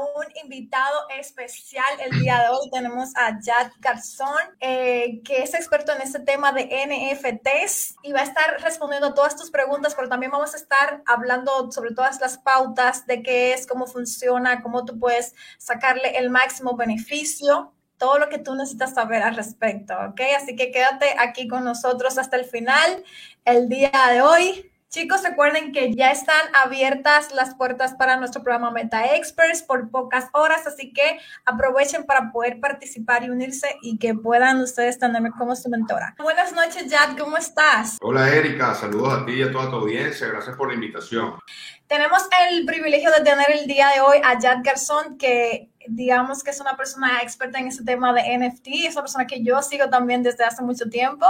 un invitado especial el día de hoy. Tenemos a Jad Garzón, eh, que es experto en este tema de NFTs y va a estar respondiendo todas tus preguntas, pero también vamos a estar hablando sobre todas las pautas de qué es, cómo funciona, cómo tú puedes sacarle el máximo beneficio todo lo que tú necesitas saber al respecto, ¿ok? Así que quédate aquí con nosotros hasta el final, el día de hoy. Chicos, recuerden que ya están abiertas las puertas para nuestro programa Meta Experts por pocas horas, así que aprovechen para poder participar y unirse y que puedan ustedes tenerme como su mentora. Buenas noches, Jad, ¿cómo estás? Hola, Erika, saludos a ti y a toda tu audiencia, gracias por la invitación. Tenemos el privilegio de tener el día de hoy a Jad Garzón, que digamos que es una persona experta en ese tema de NFT, es una persona que yo sigo también desde hace mucho tiempo.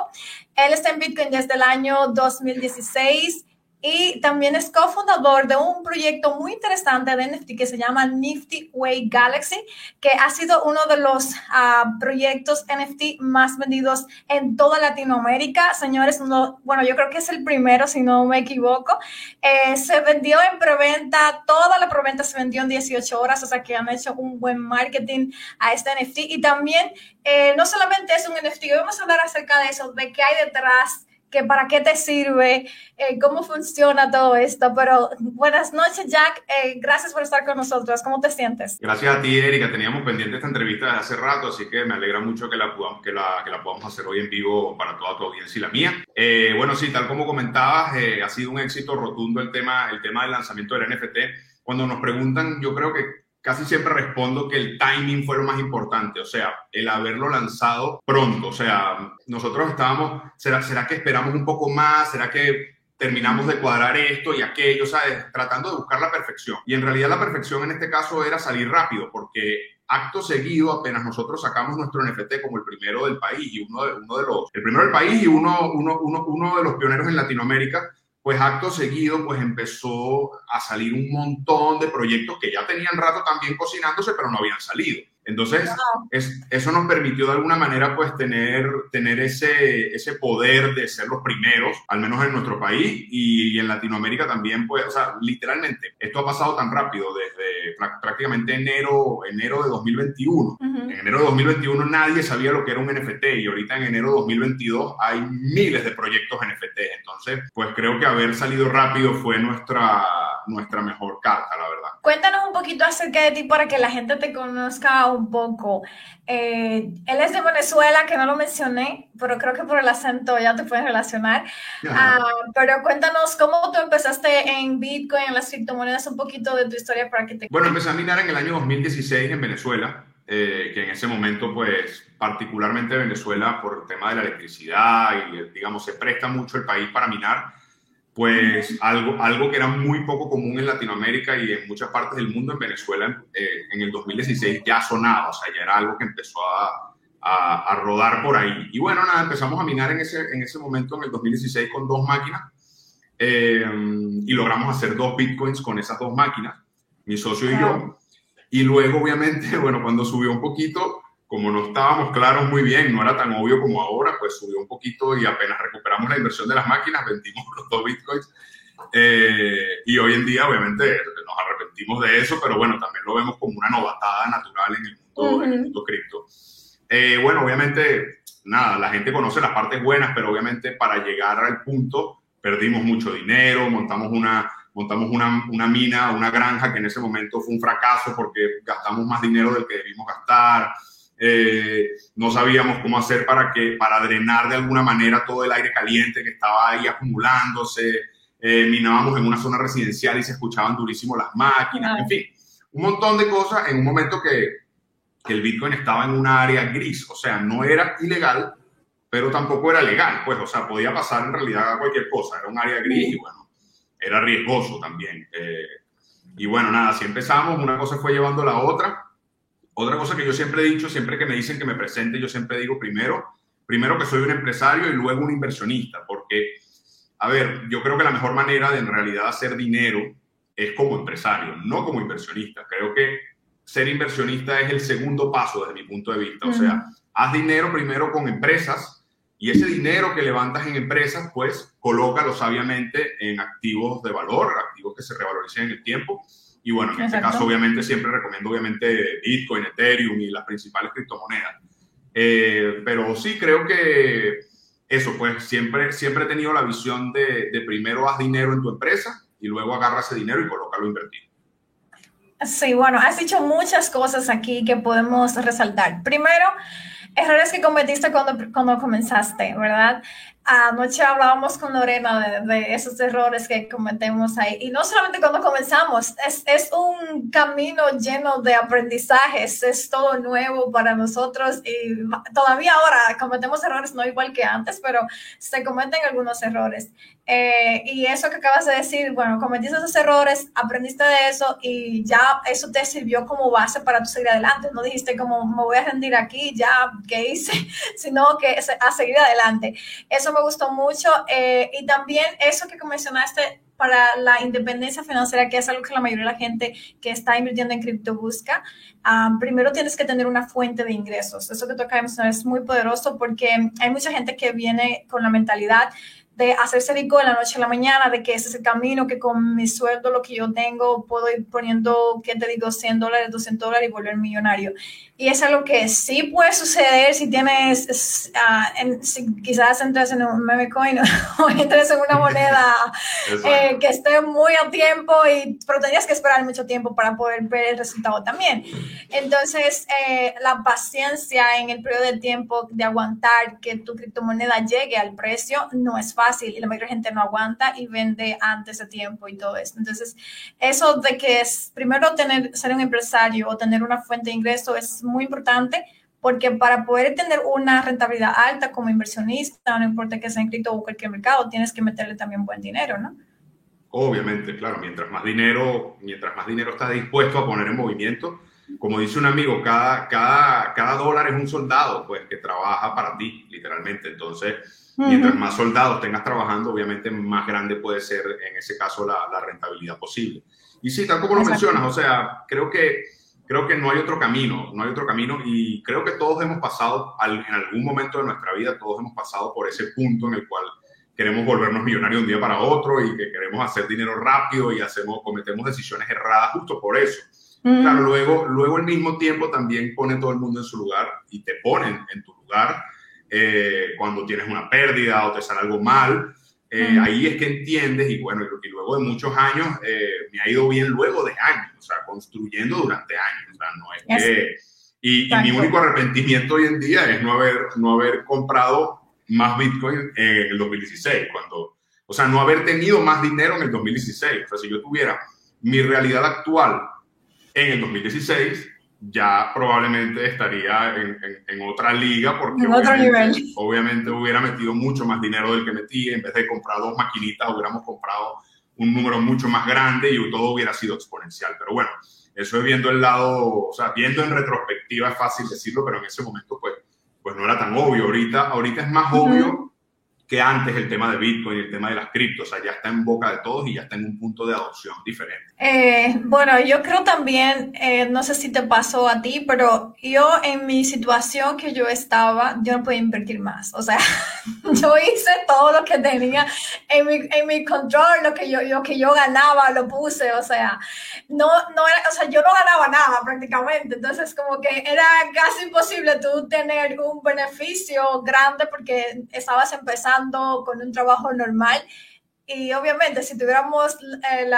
Él está en Bitcoin desde el año 2016 y también es cofundador de un proyecto muy interesante de NFT que se llama Nifty Way Galaxy, que ha sido uno de los uh, proyectos NFT más vendidos en toda Latinoamérica. Señores, uno, bueno, yo creo que es el primero, si no me equivoco. Eh, se vendió en preventa, toda la preventa se vendió en 18 horas, o sea que han hecho un buen marketing a este NFT. Y también, eh, no solamente es un NFT, vamos a hablar acerca de eso, de qué hay detrás que para qué te sirve, eh, cómo funciona todo esto. Pero buenas noches, Jack. Eh, gracias por estar con nosotros. ¿Cómo te sientes? Gracias a ti, Erika. Teníamos pendiente esta entrevista desde hace rato, así que me alegra mucho que la, podamos, que la, que la podamos hacer hoy en vivo para toda tu audiencia y la mía. Eh, bueno, sí, tal como comentabas, ha sido un éxito rotundo el tema, el tema del lanzamiento del NFT. Cuando nos preguntan, yo creo que casi siempre respondo que el timing fue lo más importante, o sea, el haberlo lanzado pronto, o sea, nosotros estábamos, ¿será, será que esperamos un poco más? ¿Será que terminamos de cuadrar esto y aquello, ¿sabes? Tratando de buscar la perfección. Y en realidad la perfección en este caso era salir rápido, porque acto seguido, apenas nosotros sacamos nuestro NFT como el primero del país y uno de, uno de los, el primero del país y uno, uno, uno, uno de los pioneros en Latinoamérica, pues acto seguido, pues empezó a salir un montón de proyectos que ya tenían rato también cocinándose, pero no habían salido. Entonces, es, eso nos permitió de alguna manera pues tener, tener ese, ese poder de ser los primeros, al menos en nuestro país y, en Latinoamérica también, pues, o sea, literalmente, esto ha pasado tan rápido desde prácticamente enero, enero de 2021. En enero de 2021 nadie sabía lo que era un NFT y ahorita en enero de 2022 hay miles de proyectos NFT. Entonces, pues creo que haber salido rápido fue nuestra, nuestra mejor carta, la verdad. Cuéntanos un poquito acerca de ti para que la gente te conozca un poco. Eh, él es de Venezuela, que no lo mencioné, pero creo que por el acento ya te puedes relacionar. Ah, pero cuéntanos cómo tú empezaste en Bitcoin, en las criptomonedas, un poquito de tu historia para que te... Bueno, empecé a minar en el año 2016 en Venezuela, eh, que en ese momento, pues, particularmente Venezuela, por el tema de la electricidad y, digamos, se presta mucho el país para minar pues algo, algo que era muy poco común en Latinoamérica y en muchas partes del mundo, en Venezuela eh, en el 2016 ya sonaba, o sea, ya era algo que empezó a, a, rodar por ahí. Y bueno, nada, empezamos a minar en ese, en ese momento, en el 2016, con dos máquinas eh, y logramos hacer dos bitcoins con esas dos máquinas, mi socio y yo. Y luego, obviamente, bueno, cuando subió un poquito, como no estábamos claros muy bien, no era tan obvio como ahora, pues subió un poquito y apenas recuperamos la inversión de las máquinas, vendimos los dos bitcoins. Eh, y hoy en día, obviamente, nos arrepentimos de eso, pero bueno, también lo vemos como una novatada natural en el mundo, en el mundo cripto. Eh, bueno, obviamente, nada, la gente conoce las partes buenas, pero obviamente para llegar al punto perdimos mucho dinero, montamos una, montamos una, una, mina, una granja que en ese momento fue un fracaso porque gastamos más dinero del que debimos gastar. Eh, no sabíamos cómo hacer para, que, para drenar de alguna manera todo el aire caliente que estaba ahí acumulándose. Eh, minábamos en una zona residencial y se escuchaban durísimo las máquinas, en fin, un montón de cosas en un momento que, que el Bitcoin estaba en una área gris, o sea, no era ilegal, pero tampoco era legal, pues, o sea, podía pasar en realidad cualquier cosa, era un área gris y bueno, era riesgoso también. Eh, y bueno, nada, si empezamos, una cosa fue llevando la otra otra cosa que yo siempre he dicho, siempre que me dicen que me presente, yo siempre digo primero, primero que soy un empresario y luego un inversionista, porque, a ver, yo creo que la mejor manera de en realidad hacer dinero es como empresario, no como inversionista. Creo que ser inversionista es el segundo paso desde mi punto de vista. O sea, haz dinero primero con empresas y ese dinero que levantas en empresas, pues colócalo sabiamente en activos de valor, activos que se revaloricen en el tiempo Y bueno, en este caso obviamente siempre recomiendo obviamente Bitcoin, Ethereum y las principales criptomonedas. Eh, pero sí creo que eso, pues siempre, siempre he tenido la visión de, de primero haz dinero en tu empresa y luego agarra ese dinero y colócalo invertido. Sí, bueno, has dicho muchas cosas aquí que podemos resaltar. Primero, errores que cometiste cuando, cuando comenzaste, ¿verdad? Anoche hablábamos con Lorena de, esos errores que cometemos ahí. Y no solamente cuando comenzamos, es, es, un camino lleno de aprendizajes, es todo nuevo para nosotros y todavía ahora cometemos errores, no igual que antes, pero se cometen algunos errores. Eh, y eso que acabas de decir, bueno, cometiste esos errores, aprendiste de eso y ya eso te sirvió como base para tu seguir adelante. No dijiste como me voy a rendir aquí, ya, ¿qué hice? Sino que a seguir adelante. Eso me gustó mucho. Eh, y también eso que mencionaste para la independencia financiera, que es algo que la mayoría de la gente que está invirtiendo en cripto busca, primero tienes que tener una fuente de ingresos. Eso que de mencionar es muy poderoso porque hay mucha gente que viene con la mentalidad de hacerse rico de la noche a la mañana, de que ese es el camino, que con mi sueldo, lo que yo tengo, puedo ir poniendo, ¿qué te digo?, 100 dólares, 200 dólares y volver millonario. Y es algo que sí puede suceder si tienes, uh, si quizás entres en un meme coin o entres en una moneda eh, que esté muy a tiempo, y, pero tendrías que esperar mucho tiempo para poder ver el resultado también. Entonces, eh, la paciencia en el periodo de tiempo de aguantar que tu criptomoneda llegue al precio no es fácil y la mayoría de gente no aguanta y vende antes de tiempo y todo eso. Entonces, eso de que es primero tener, ser un empresario o tener una fuente de ingreso es muy importante porque para poder tener una rentabilidad alta como inversionista, no importa que sea en cripto o cualquier mercado, tienes que meterle también buen dinero, ¿no? Obviamente, claro, mientras más dinero, mientras más dinero estás dispuesto a poner en movimiento, como dice un amigo, cada, cada, cada dólar es un soldado, pues, que trabaja para ti, literalmente. Entonces, mientras más soldados tengas trabajando, obviamente más grande puede ser, en ese caso, la, la rentabilidad posible. Y sí, tal como lo mencionas, o sea, creo que creo que no hay otro camino, no hay otro camino y creo que todos hemos pasado, en algún momento de nuestra vida, todos hemos pasado por ese punto en el cual queremos volvernos millonarios de un día para otro y que queremos hacer dinero rápido y hacemos, cometemos decisiones erradas justo por eso. Claro, luego, luego al mismo tiempo también pone todo el mundo en su lugar y te ponen en tu lugar eh, cuando tienes una pérdida o te sale algo mal. Eh, ahí es que entiendes y bueno, y, luego de muchos años eh, me ha ido bien luego de años, o sea, construyendo durante años, o sea, no es que... Y, mi único arrepentimiento hoy en día es no haber, no haber comprado más Bitcoin en el 2016, cuando, o sea, no haber tenido más dinero en el 2016. O sea, si yo tuviera mi realidad actual en el 2016, ya probablemente estaría en, en, otra liga porque en nivel. obviamente hubiera metido mucho más dinero del que metí, en vez de comprar dos maquinitas hubiéramos comprado un número mucho más grande y todo hubiera sido exponencial. Pero bueno, eso es viendo el lado, o sea, viendo en retrospectiva es fácil decirlo, pero en ese momento pues, pues no era tan obvio. Ahorita, ahorita es más obvio que antes el tema de Bitcoin y el tema de las criptos, o sea, ya está en boca de todos y ya está en un punto de adopción diferente. Eh, bueno, yo creo también, eh, no sé si te pasó a ti, pero yo en mi situación que yo estaba, yo no podía invertir más, o sea, yo hice todo lo que tenía en mi, en mi control, lo que yo, lo que yo ganaba, lo puse, o sea, no, no era, o sea, yo no ganaba nada prácticamente, entonces como que era casi imposible tú tener un beneficio grande porque estabas empezando con un trabajo normal. Y obviamente, si tuviéramos eh,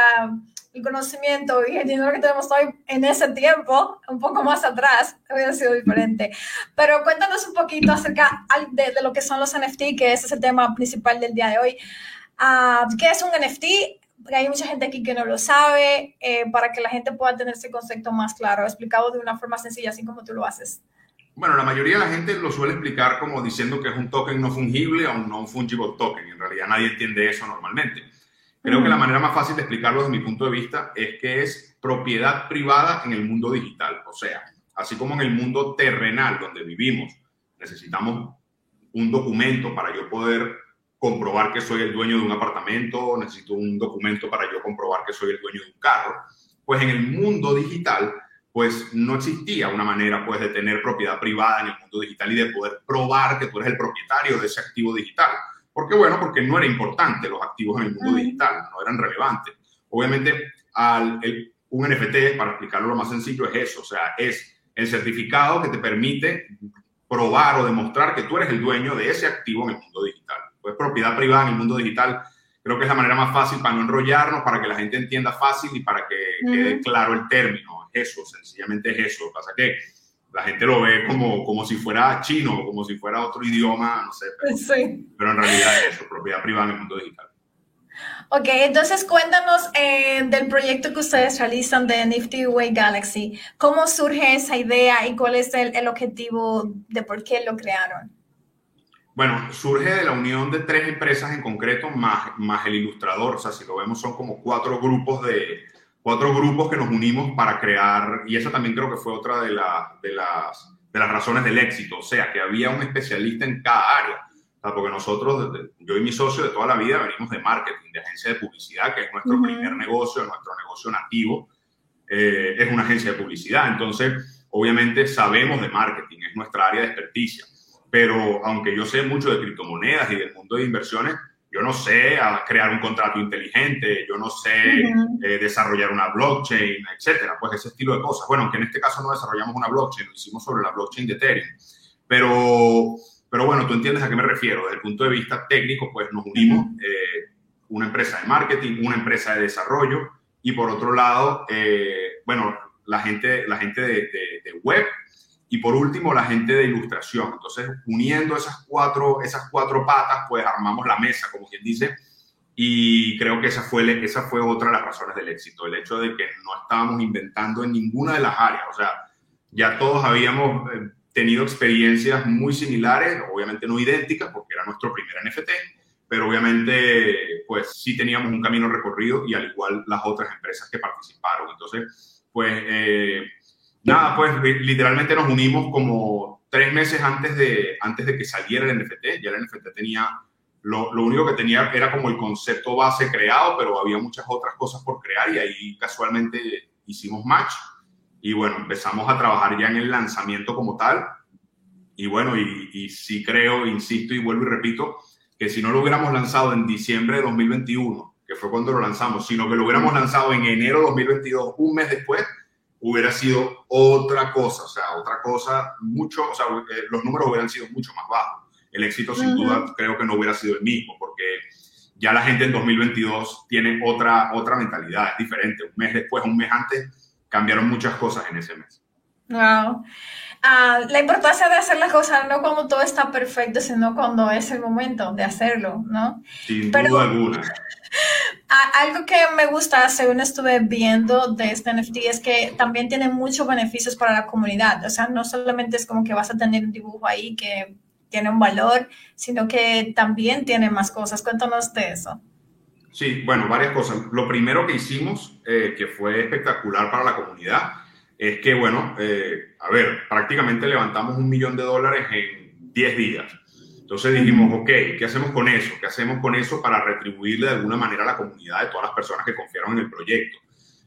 el conocimiento y el dinero que tenemos hoy en ese tiempo, un poco más atrás, hubiera sido diferente. Pero cuéntanos un poquito acerca de, lo que son los NFT, que es el tema principal del día de hoy. Uh, ¿Qué es un NFT? hay mucha gente aquí que no lo sabe, eh, para que la gente pueda tener ese concepto más claro, explicado de una forma sencilla, así como tú lo haces. Bueno, la mayoría de la gente lo suele explicar como diciendo que es un token no fungible o un non-fungible token. En realidad nadie entiende eso normalmente. Creo que la manera más fácil de explicarlo desde mi punto de vista es que es propiedad privada en el mundo digital. O sea, así como en el mundo terrenal donde vivimos, necesitamos un documento para yo poder comprobar que soy el dueño de un apartamento, necesito un documento para yo comprobar que soy el dueño de un carro. Pues en el mundo digital pues no existía una manera pues de tener propiedad privada en el mundo digital y de poder probar que tú eres el propietario de ese activo digital. ¿Por qué? Bueno, porque no era importante los activos en el mundo digital, no eran relevantes. Obviamente, al, un NFT, para explicarlo lo más sencillo, es eso, o sea, es el certificado que te permite probar o demostrar que tú eres el dueño de ese activo en el mundo digital. Pues propiedad privada en el mundo digital creo que es la manera más fácil para no enrollarnos, para que la gente entienda fácil y para que quede claro el término. Eso, sencillamente es eso. Lo que pasa que la gente lo ve como, como si fuera chino, como si fuera otro idioma, no sé. Pero, pero en realidad es eso, propiedad privada en el mundo digital. Ok, entonces cuéntanos eh, del proyecto que ustedes realizan de Nifty Way Galaxy. ¿Cómo surge esa idea y cuál es el, el, objetivo de por qué lo crearon? Bueno, surge de la unión de tres empresas en concreto, más, más el ilustrador. O sea, si lo vemos, son como cuatro grupos de cuatro grupos que nos unimos para crear, y esa también creo que fue otra de, la, de, las, de las razones del éxito. O sea, que había un especialista en cada área porque nosotros, yo y mi socio de toda la vida venimos de marketing, de agencia de publicidad, que es nuestro primer negocio, nuestro negocio nativo, eh, es una agencia de publicidad. Entonces, obviamente sabemos de marketing, es nuestra área de experticia. Pero aunque yo sé mucho de criptomonedas y del mundo de inversiones, yo no sé crear un contrato inteligente, yo no sé eh, desarrollar una blockchain, etcétera, pues ese estilo de cosas. Bueno, aunque en este caso no desarrollamos una blockchain, lo hicimos sobre la blockchain de Ethereum, pero pero bueno, tú entiendes a qué me refiero. Desde el punto de vista técnico, pues nos unimos eh, una empresa de marketing, una empresa de desarrollo y por otro lado, eh, bueno, la gente, la gente de, web y por último la gente de ilustración. Entonces, uniendo esas cuatro, esas cuatro patas, pues armamos la mesa, como quien dice, y creo que esa fue, esa fue otra de las razones del éxito, el hecho de que no estábamos inventando en ninguna de las áreas, o sea, ya todos habíamos eh, tenido experiencias muy similares, obviamente no idénticas porque era nuestro primer NFT, pero obviamente pues sí teníamos un camino recorrido y al igual las otras empresas que participaron. Entonces, pues eh, nada, pues literalmente nos unimos como tres meses antes de, antes de que saliera el NFT, ya el NFT tenía, lo, único que tenía era como el concepto base creado, pero había muchas otras cosas por crear y ahí casualmente hicimos match y bueno, empezamos a trabajar ya en el lanzamiento como tal. Y bueno, y, y sí creo, insisto y vuelvo y repito, que si no lo hubiéramos lanzado en diciembre de 2021, que fue cuando lo lanzamos, sino que lo hubiéramos lanzado en enero de 2022, un mes después, hubiera sido otra cosa, o sea, otra cosa, mucho, o sea, eh, los números hubieran sido mucho más bajos. El éxito sin duda creo que no hubiera sido el mismo, porque ya la gente en 2022 tiene otra, otra mentalidad, es diferente. Un mes después, un mes antes, cambiaron muchas cosas en ese mes. Wow. Ah, la importancia de hacer las cosas no cuando todo está perfecto, sino cuando es el momento de hacerlo, ¿no? Sin duda alguna. Algo que me gusta, según estuve viendo de este NFT, es que también tiene muchos beneficios para la comunidad. O sea, no solamente es como que vas a tener un dibujo ahí que tiene un valor, sino que también tiene más cosas. Cuéntanos de eso. Sí, bueno, varias cosas. Lo primero que hicimos, eh, que fue espectacular para la comunidad, es que, bueno, eh, a ver, prácticamente levantamos un millón de dólares en 10 días. Entonces dijimos, ok, ¿qué hacemos con eso? ¿Qué hacemos con eso para retribuirle de alguna manera a la comunidad de todas las personas que confiaron en el proyecto?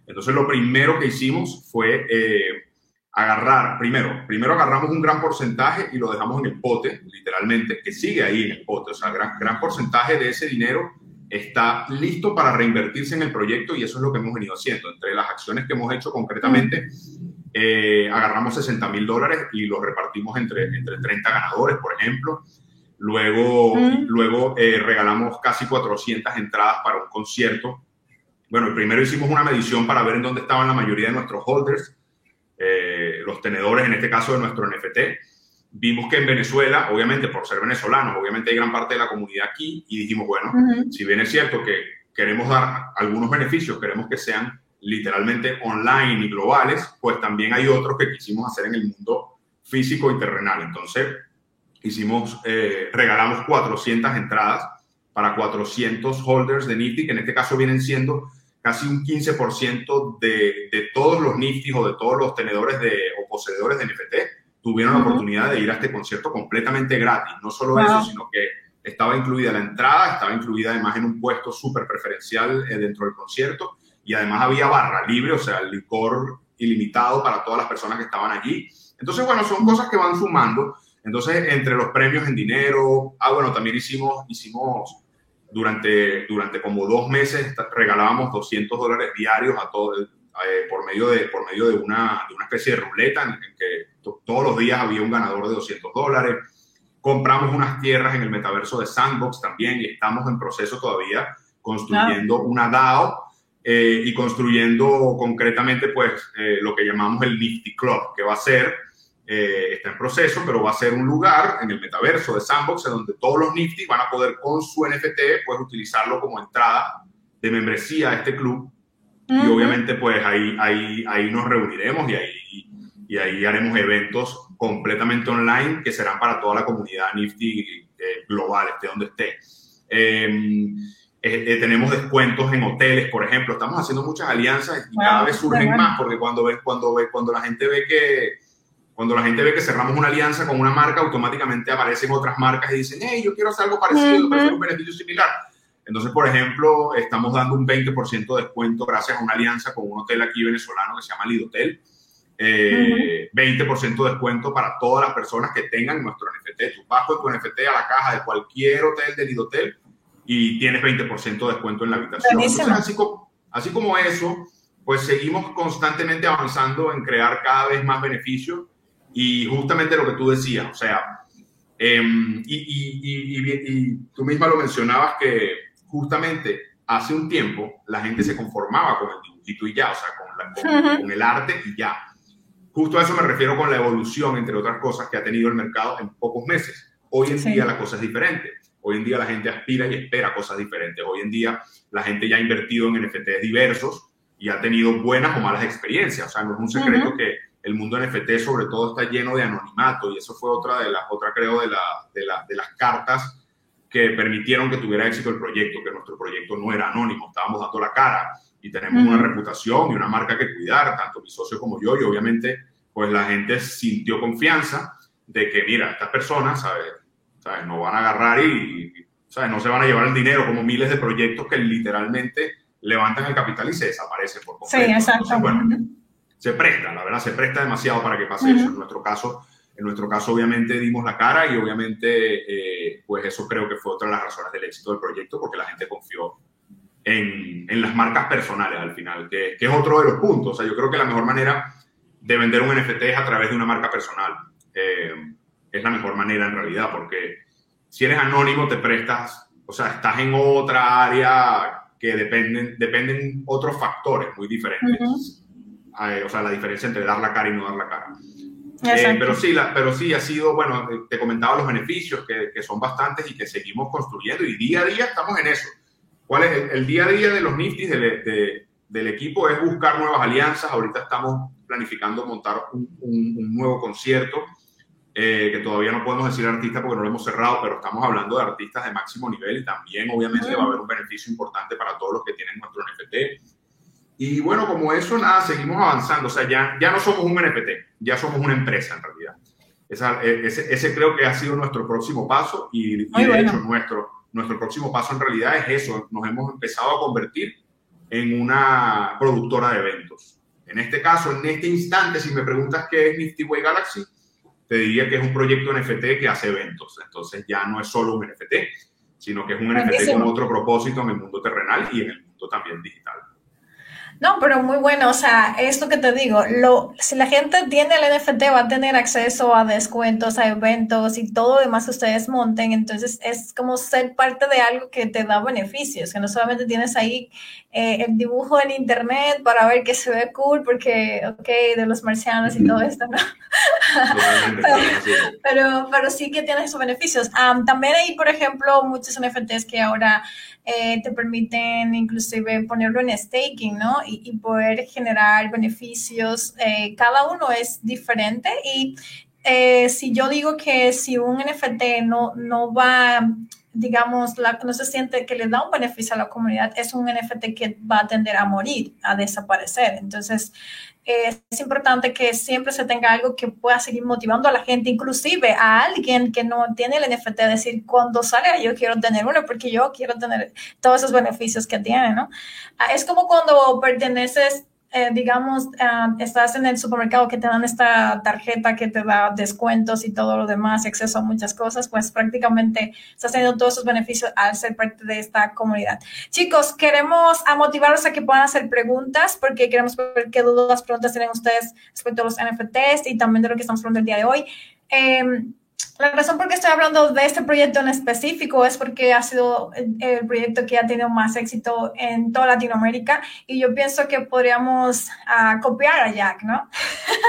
Entonces lo primero que hicimos fue eh, agarrar, primero, primero agarramos un gran porcentaje y lo dejamos en el pote, literalmente, que sigue ahí en el pote. O sea, gran, gran porcentaje de ese dinero está listo para reinvertirse en el proyecto y eso es lo que hemos venido haciendo. Entre las acciones que hemos hecho concretamente, eh, agarramos 60 mil dólares y los repartimos entre, entre 30 ganadores, por ejemplo. Luego, luego eh, regalamos casi 400 entradas para un concierto. Bueno, primero hicimos una medición para ver en dónde estaban la mayoría de nuestros holders, eh, los tenedores en este caso de nuestro NFT vimos que en Venezuela, obviamente por ser venezolanos, obviamente hay gran parte de la comunidad aquí y dijimos, bueno, si bien es cierto que queremos dar algunos beneficios, queremos que sean literalmente online y globales, pues también hay otros que quisimos hacer en el mundo físico y terrenal. Entonces, hicimos, eh, regalamos 400 entradas para 400 holders de Nifty, que en este caso vienen siendo casi un 15% de, de todos los Nifty o de todos los tenedores de, o poseedores de NFT tuvieron la oportunidad de ir a este concierto completamente gratis. No solo eso, sino que estaba incluida la entrada, estaba incluida además en un puesto súper preferencial eh, dentro del concierto y además había barra libre, o sea, licor ilimitado para todas las personas que estaban allí. Entonces, bueno, son cosas que van sumando. Entonces, entre los premios en dinero, ah, bueno, también hicimos, hicimos durante, durante como dos meses, regalábamos 200 dólares diarios a todos, eh, por medio, de, por medio de, una, de una especie de ruleta en, que todos los días había un ganador de 200 dólares. Compramos unas tierras en el metaverso de Sandbox también y estamos en proceso todavía construyendo una DAO eh, y construyendo concretamente pues eh, lo que llamamos el Nifty Club, que va a ser, está en proceso, pero va a ser un lugar en el metaverso de Sandbox en donde todos los Nifty van a poder con su NFT pues utilizarlo como entrada de membresía a este club y obviamente pues ahí, ahí, ahí nos reuniremos y ahí, y ahí haremos eventos completamente online que serán para toda la comunidad Nifty eh, global, esté donde esté. Em, eh, eh, tenemos descuentos en hoteles, por ejemplo. Estamos haciendo muchas alianzas y cada vez surgen más porque cuando, ve, cuando, ve, cuando la gente ve que cuando la gente ve que cerramos una alianza con una marca, automáticamente aparecen otras marcas y dicen, hey, yo quiero hacer algo parecido, uh un beneficio similar. Entonces, por ejemplo, estamos dando un 20% de descuento gracias a una alianza con un hotel aquí venezolano que se llama Lidotel. Eh, 20% de descuento para todas las personas que tengan nuestro NFT. Tú vas con tu NFT a la caja de cualquier hotel del Lidotel y tienes 20% de descuento en la habitación. Entonces, así, como, así como eso, pues seguimos constantemente avanzando en crear cada vez más beneficios y justamente lo que tú decías, o sea, em, y, y, y, y, tú misma lo mencionabas que justamente hace un tiempo la gente se conformaba con el dibujito y ya, o sea, con, el arte y ya. Justo a eso me refiero con la evolución, entre otras cosas, que ha tenido el mercado en pocos meses. Hoy en día la cosa es diferente. Hoy en día la gente aspira y espera cosas diferentes. Hoy en día la gente ya ha invertido en NFTs diversos y ha tenido buenas o malas experiencias. O sea, no es un secreto que el mundo NFT sobre todo está lleno de anonimato y eso fue otra de las, otra creo, de, de, de las cartas que permitieron que tuviera éxito el proyecto, que nuestro proyecto no era anónimo, estábamos dando la cara y tenemos una reputación y una marca que cuidar, tanto mi socio como yo, y obviamente pues la gente sintió confianza de que, mira, estas personas, ¿sabes? ¿sabes? No van a agarrar y, ¿sabes? No se van a llevar el dinero como miles de proyectos que literalmente levantan el capital y se desaparecen por completo. Sí, exacto. bueno, se presta, la verdad, se presta demasiado para que pase eso. En nuestro caso, en nuestro caso, obviamente, dimos la cara y obviamente, eh, pues eso creo que fue otra de las razones del éxito del proyecto, porque la gente confió en, en las marcas personales al final, que, que, es otro de los puntos. O sea, yo creo que la mejor manera de vender un NFT es a través de una marca personal. Eh, es la mejor manera en realidad, porque si eres anónimo te prestas, o sea, estás en otra área que dependen, dependen otros factores muy diferentes. Eh, o sea, la diferencia entre dar la cara y no dar la cara. Eh, pero, sí, la, pero sí, ha sido, bueno, te comentaba los beneficios, que, que, son bastantes y que seguimos construyendo y día a día estamos en eso. ¿Cuál es el, día a día de los Niftis de, del equipo? Es buscar nuevas alianzas. Ahorita estamos planificando montar un, un, nuevo concierto, eh, que todavía no podemos decir artista porque no lo hemos cerrado, pero estamos hablando de artistas de máximo nivel y también obviamente va a haber un beneficio importante para todos los que tienen nuestro NFT y bueno, como eso, nada, seguimos avanzando. O sea, ya, ya no somos un NFT, ya somos una empresa en realidad. Esa, e, ese, ese, creo que ha sido nuestro próximo paso y, de hecho nuestro, nuestro próximo paso en realidad es eso. Nos hemos empezado a convertir en una productora de eventos. En este caso, en este instante, si me preguntas qué es Nifty Way Galaxy, te diría que es un proyecto NFT que hace eventos. Entonces ya no es solo un NFT, sino que es un NFT con otro propósito en el mundo terrenal y en el mundo también digital. No, pero muy bueno, o sea, esto que te digo, lo, si la gente tiene el NFT va a tener acceso a descuentos, a eventos y todo lo demás que ustedes monten, entonces es como ser parte de algo que te da beneficios, que no solamente tienes ahí eh, el dibujo en internet para ver que se ve cool, porque, ok, de los marcianos y todo esto, ¿no? pero, pero, sí que tienes esos beneficios. también hay, por ejemplo, muchos NFTs que ahora eh, te permiten inclusive ponerlo en staking, ¿no? Y, poder generar beneficios. Eh, cada uno es diferente y eh, si yo digo que si un NFT no, no va, digamos, la, no se siente que le da un beneficio a la comunidad, es un NFT que va a tender a morir, a desaparecer. Entonces, es importante que siempre se tenga algo que pueda seguir motivando a la gente, inclusive a alguien que no tiene el NFT, decir, cuando salga yo quiero tener uno porque yo quiero tener todos esos beneficios que tiene, ¿no? Ah, es como cuando perteneces eh, digamos, ah, estás en el supermercado que te dan esta tarjeta que te da descuentos y todo lo demás, acceso a muchas cosas, pues prácticamente estás teniendo todos esos beneficios al ser parte de esta comunidad. Chicos, queremos a motivarlos a que puedan hacer preguntas porque queremos ver qué dudas, preguntas tienen ustedes respecto a los NFTs y también de lo que estamos hablando el día de hoy. Eh, la razón por qué estoy hablando de este proyecto en específico es porque ha sido el proyecto que ha tenido más éxito en toda Latinoamérica y yo pienso que podríamos uh, copiar a Jack, ¿no?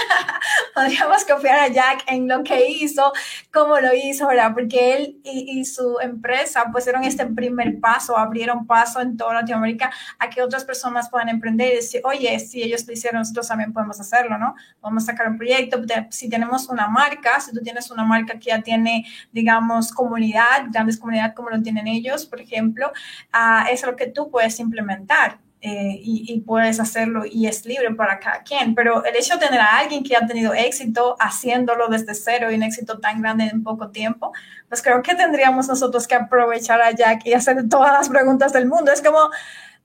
podríamos copiar a Jack en lo que hizo, cómo lo hizo, ¿verdad? Porque él y, y, su empresa pues dieron este primer paso, abrieron paso en toda Latinoamérica a que otras personas puedan emprender y decir, oye, si ellos lo hicieron, nosotros también podemos hacerlo, ¿no? Vamos a sacar un proyecto, si tenemos una marca, si tú tienes una marca que ya tiene, digamos, comunidad, grandes comunidades como lo tienen ellos, por ejemplo, uh, es lo que tú puedes implementar. Eh, y, y, puedes hacerlo y es libre para cada quien. Pero el hecho de tener a alguien que ha tenido éxito haciéndolo desde cero y un éxito tan grande en poco tiempo, pues creo que tendríamos nosotros que aprovechar a Jack y hacer todas las preguntas del mundo. Es como,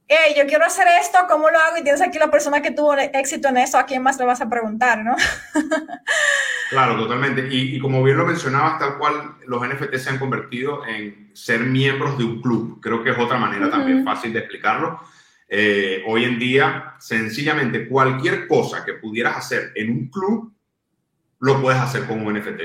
hey, yo quiero hacer esto, ¿cómo lo hago? Y tienes aquí la persona que tuvo éxito en eso, ¿a quién más le vas a preguntar, no? claro, totalmente. Y, y, como bien lo mencionabas, tal cual los NFT se han convertido en ser miembros de un club. Creo que es otra manera uh -huh. también fácil de explicarlo. Eh, hoy en día, sencillamente, cualquier cosa que pudieras hacer en un club, lo puedes hacer con un NFT.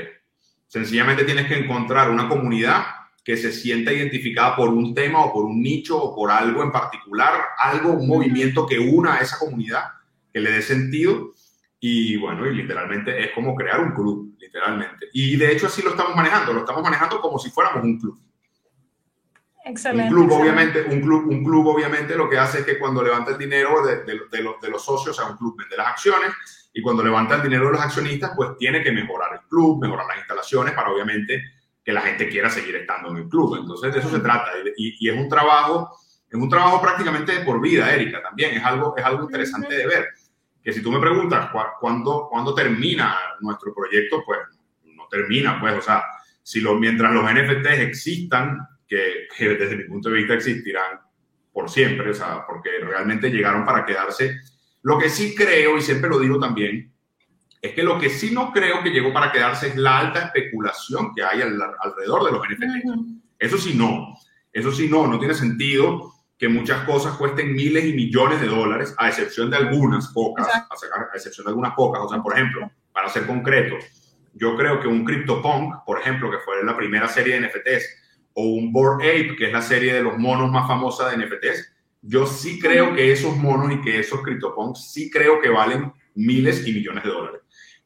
Sencillamente tienes que encontrar una comunidad que se sienta identificada por un tema o por un nicho o por algo en particular, algo, un movimiento que una a esa comunidad, que le dé sentido. Y bueno, y literalmente es como crear un club, literalmente. Y de hecho así lo estamos manejando, lo estamos manejando como si fuéramos un club. Excelente. Un club, obviamente, un club, un club, obviamente, lo que hace es que cuando levanta el dinero de, de, de, los, de los socios, o sea, un club vende las acciones, y cuando levanta el dinero de los accionistas, pues tiene que mejorar el club, mejorar las instalaciones para, obviamente, que la gente quiera seguir estando en el club. Entonces, de eso se trata. Y, y, es un trabajo, es un trabajo prácticamente de por vida, Erika, también. Es algo, es algo interesante de ver. Que si tú me preguntas ¿cuándo, cuándo termina nuestro proyecto, pues no termina, pues, o sea, si lo, mientras los NFTs existan, que, que, desde mi punto de vista existirán por siempre, o sea, porque realmente llegaron para quedarse. Lo que sí creo, y siempre lo digo también, es que lo que sí no creo que llegó para quedarse es la alta especulación que hay al, alrededor de los NFTs. Uh -huh. Eso sí no, eso sí no, no tiene sentido que muchas cosas cuesten miles y millones de dólares, a excepción de algunas pocas, a excepción de algunas pocas. O sea, por ejemplo, para ser concreto, yo creo que un CryptoPunk, por ejemplo, que fue la primera serie de NFTs, o un Bored Ape, que es la serie de los monos más famosa de NFTs, yo sí creo que esos monos y que esos CryptoPunks sí creo que valen miles y millones de dólares.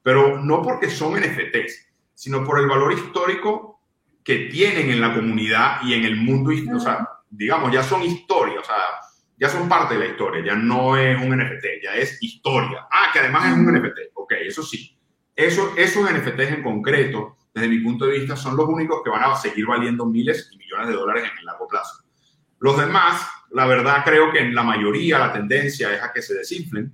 Pero no porque son NFTs, sino por el valor histórico que tienen en la comunidad y en el mundo. O sea, digamos, ya son historia, o sea, ya son parte de la historia, ya no es un NFT, ya es historia. Ah, que además es un NFT. Ok, eso sí. Eso, esos NFTs en concreto desde mi punto de vista, son los únicos que van a seguir valiendo miles y millones de dólares en el largo plazo. Los demás, la verdad, creo que en la mayoría la tendencia es a que se desinflen,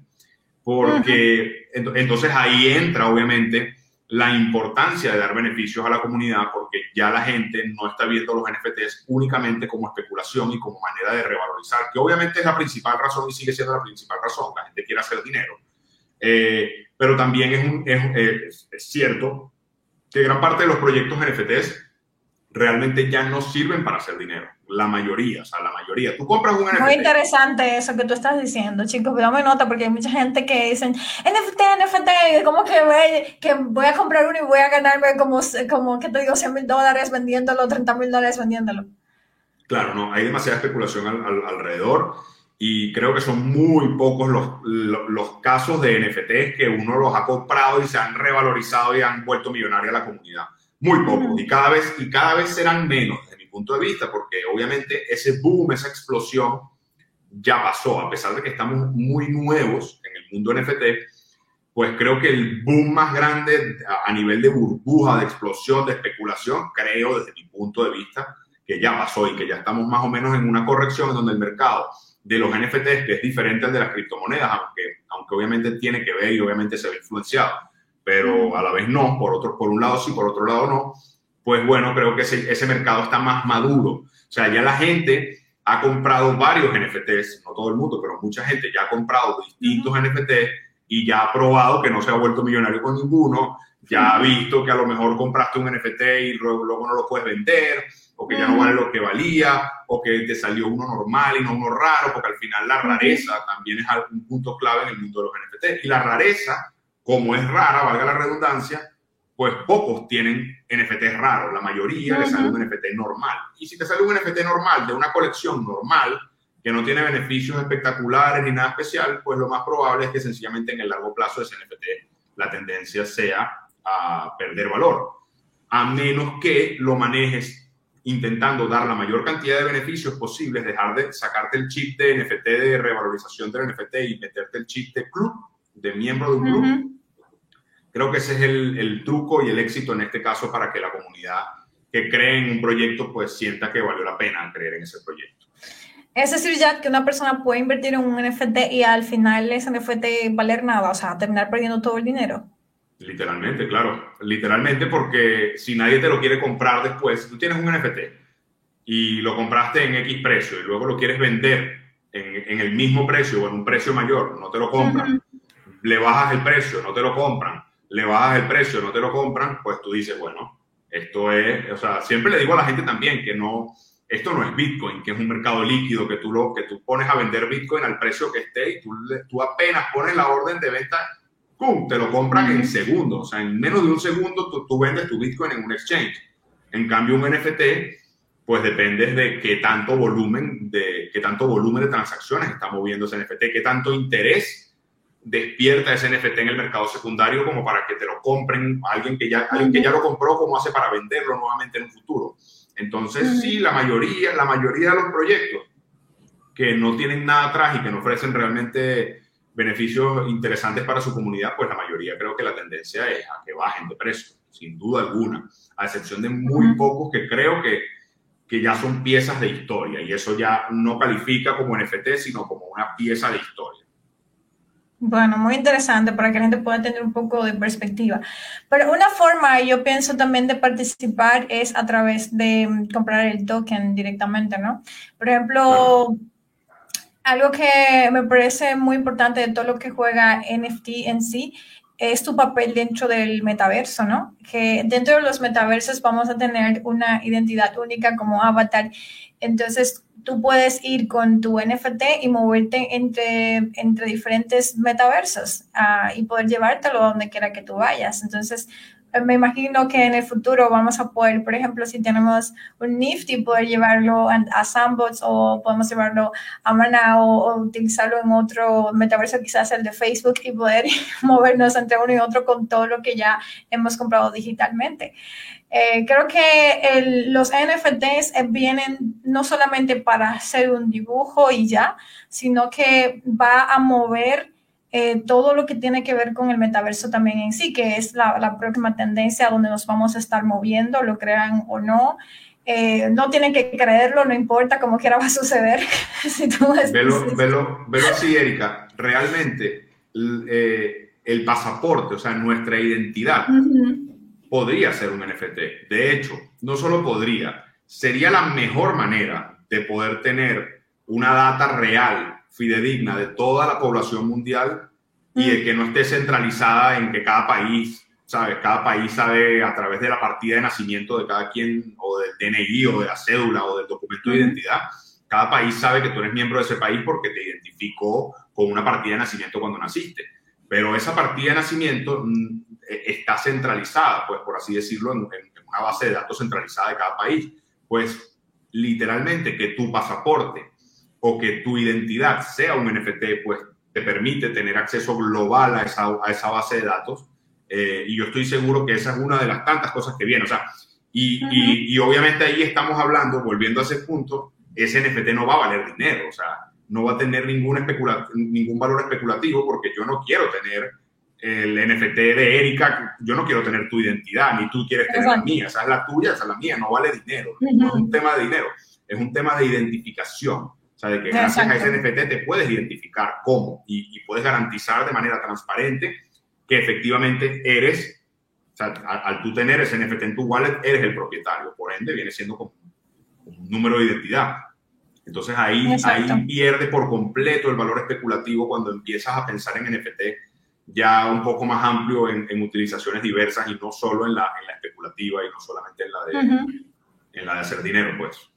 porque uh -huh. entonces ahí entra, obviamente, la importancia de dar beneficios a la comunidad, porque ya la gente no está viendo los NFTs únicamente como especulación y como manera de revalorizar, que obviamente es la principal razón y sigue siendo la principal razón. La gente quiere hacer dinero. Eh, pero también es, un, es, es, es cierto que gran parte de los proyectos NFTs realmente ya no sirven para hacer dinero. La mayoría, o sea, la mayoría. Tú compras un NFT. Muy interesante eso que tú estás diciendo, chicos, pero me nota porque hay mucha gente que dicen NFT, NFT, como que voy, que voy a comprar uno y voy a ganarme como, como que te digo, 100 mil dólares vendiéndolo, 30 mil dólares vendiéndolo. Claro, no, hay demasiada especulación al, al, alrededor y creo que son muy pocos los, los, los, casos de NFTs que uno los ha comprado y se han revalorizado y han vuelto millonaria a la comunidad. Muy pocos. Y cada vez, y cada vez serán menos, desde mi punto de vista, porque obviamente ese boom, esa explosión ya pasó. A pesar de que estamos muy nuevos en el mundo NFT, pues creo que el boom más grande a nivel de burbuja, de explosión, de especulación, creo desde mi punto de vista que ya pasó y que ya estamos más o menos en una corrección en donde el mercado de los NFTs, que es diferente al de las criptomonedas, aunque, aunque obviamente tiene que ver y obviamente se ve influenciado, pero a la vez no, por, otro, por un lado sí, por otro lado no, pues bueno, creo que ese, ese mercado está más maduro. O sea, ya la gente ha comprado varios NFTs, no todo el mundo, pero mucha gente ya ha comprado distintos NFTs y ya ha probado que no se ha vuelto millonario con ninguno, ya ha visto que a lo mejor compraste un NFT y luego, no lo puedes vender, o que ya no vale lo que valía, o que te salió uno normal y no uno raro, porque al final la rareza también es un punto clave en el mundo de los NFT. Y la rareza, como es rara, valga la redundancia, pues pocos tienen NFTs raros, la mayoría les sale un NFT normal. Y si te sale un NFT normal de una colección normal, que no tiene beneficios espectaculares ni nada especial, pues lo más probable es que sencillamente en el largo plazo de ese NFT la tendencia sea a perder valor, a menos que lo manejes intentando dar la mayor cantidad de beneficios posibles, dejar de sacarte el chip de NFT de revalorización del NFT y meterte el chip de club, de miembro de un club. Creo que ese es el, el, truco y el éxito en este caso para que la comunidad que cree en un proyecto pues sienta que valió la pena creer en ese proyecto. Es decir, ya que una persona puede invertir en un NFT y al final ese NFT valer nada, o sea, terminar perdiendo todo el dinero. Literalmente, claro. Literalmente porque si nadie te lo quiere comprar después, tú tienes un NFT y lo compraste en X precio y luego lo quieres vender en, en el mismo precio o en un precio mayor, no te lo compran. Le bajas el precio, no te lo compran le bajas el precio, no te lo compran, pues tú dices, bueno, esto es, o sea, siempre le digo a la gente también que no, esto no es Bitcoin, que es un mercado líquido, que tú, lo, que tú pones a vender Bitcoin al precio que esté y tú, tú apenas pones la orden de venta, ¡pum!, te lo compran en segundos, o sea, en menos de un segundo tú, tú vendes tu Bitcoin en un exchange. En cambio, un NFT, pues depende de qué tanto volumen de, qué tanto volumen de transacciones está moviendo ese NFT, qué tanto interés despierta ese NFT en el mercado secundario como para que te lo compren alguien que ya, alguien que ya lo compró, como hace para venderlo nuevamente en un futuro. Entonces, sí, la mayoría, la mayoría de los proyectos que no tienen nada atrás y que no ofrecen realmente beneficios interesantes para su comunidad, pues la mayoría creo que la tendencia es a que bajen de precio, sin duda alguna, a excepción de muy pocos que creo que, que ya son piezas de historia y eso ya no califica como NFT, sino como una pieza de historia. Bueno, muy interesante para que la gente pueda tener un poco de perspectiva. Pero una forma, yo pienso también de participar es a través de mm, comprar el token directamente, ¿no? Por ejemplo, algo que me parece muy importante de todo lo que juega NFT en sí es tu papel dentro del metaverso, ¿no? Que dentro de los metaversos vamos a tener una identidad única como avatar. Entonces, tú puedes ir con tu NFT y moverte entre, entre diferentes metaversos uh, y poder llevártelo a donde quiera que tú vayas. Entonces, eh, me imagino que en el futuro vamos a poder, por ejemplo, si tenemos un Nifty, poder llevarlo a, Sandbox o podemos llevarlo a Mana o, utilizarlo en otro metaverso, quizás el de Facebook, y poder movernos entre uno y otro con todo lo que ya hemos comprado digitalmente. Eh, creo que los NFTs eh, vienen no solamente para hacer un dibujo y ya, sino que va a mover eh, todo lo que tiene que ver con el metaverso también en sí, que es la, próxima tendencia donde nos vamos a estar moviendo, lo crean o no. no tienen que creerlo, no importa, como quiera va a suceder. si velo, velo, velo, así, Erika. Realmente, el, pasaporte, o sea, nuestra identidad, podría ser un NFT. De hecho, no solo podría, sería la mejor manera de poder tener una data real, fidedigna de toda la población mundial y de mm. que no esté centralizada en que cada país, ¿sabes? Cada país sabe a través de la partida de nacimiento de cada quien, o del DNI, o de la cédula, o del documento de identidad. Cada país sabe que tú eres miembro de ese país porque te identificó con una partida de nacimiento cuando naciste. Pero esa partida de nacimiento mm, está centralizada, pues por así decirlo, en, una base de datos centralizada de cada país. Pues literalmente que tu pasaporte o que tu identidad sea un NFT, pues te permite tener acceso global a esa, a esa base de datos. Eh, y yo estoy seguro que esa es una de las tantas cosas que viene. O sea, y, y, y, obviamente ahí estamos hablando, volviendo a ese punto, ese NFT no va a valer dinero. O sea, no va a tener ningún, ningún valor especulativo porque yo no quiero tener el NFT de Erika, yo no quiero tener tu identidad, ni tú quieres tener la mía, esa es la tuya, esa es la mía, no vale dinero, no es un tema de dinero, es un tema de identificación, o sea, de que gracias a ese NFT te puedes identificar cómo y, puedes garantizar de manera transparente que efectivamente eres, o sea, al, tú tener ese NFT en tu wallet, eres el propietario, por ende viene siendo como un número de identidad. Entonces ahí, ahí pierde por completo el valor especulativo cuando empiezas a pensar en NFT ya un poco más amplio en, utilizaciones diversas y no solo en la, en la, especulativa y no solamente en la, de, en la de hacer dinero, pues.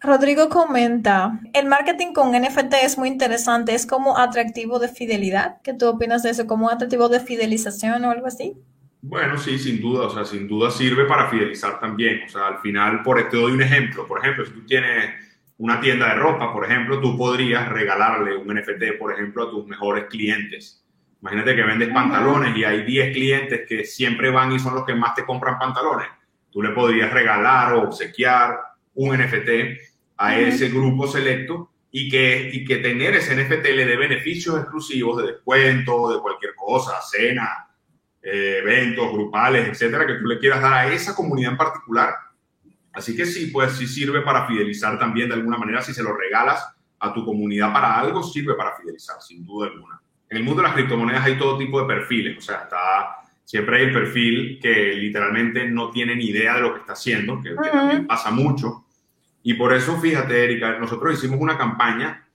Rodrigo comenta, el marketing con NFT es muy interesante, es como atractivo de fidelidad. ¿Qué tú opinas de eso? ¿Como atractivo de fidelización o algo así? Bueno, sí, sin duda, o sea, sin duda sirve para fidelizar también. O sea, al final, por te doy un ejemplo. Por ejemplo, si tú tienes una tienda de ropa, por ejemplo, tú podrías regalarle un NFT, por ejemplo, a tus mejores clientes Imagínate que vendes pantalones y hay 10 clientes que siempre van y son los que más te compran pantalones. Tú le podrías regalar o obsequiar un NFT a ese grupo selecto y que, y que tener ese NFT le dé beneficios exclusivos de descuento, de cualquier cosa, cena, eh, eventos grupales, etcétera, que tú le quieras dar a esa comunidad en particular. Así que sí, pues sí sirve para fidelizar también de alguna manera. Si se lo regalas a tu comunidad para algo, sirve para fidelizar, sin duda alguna en el mundo de las criptomonedas hay todo tipo de perfiles, o sea, está, siempre hay el perfil que literalmente no tiene ni idea de lo que está haciendo, que, también pasa mucho. Y por eso, fíjate, Erika, nosotros hicimos una campaña,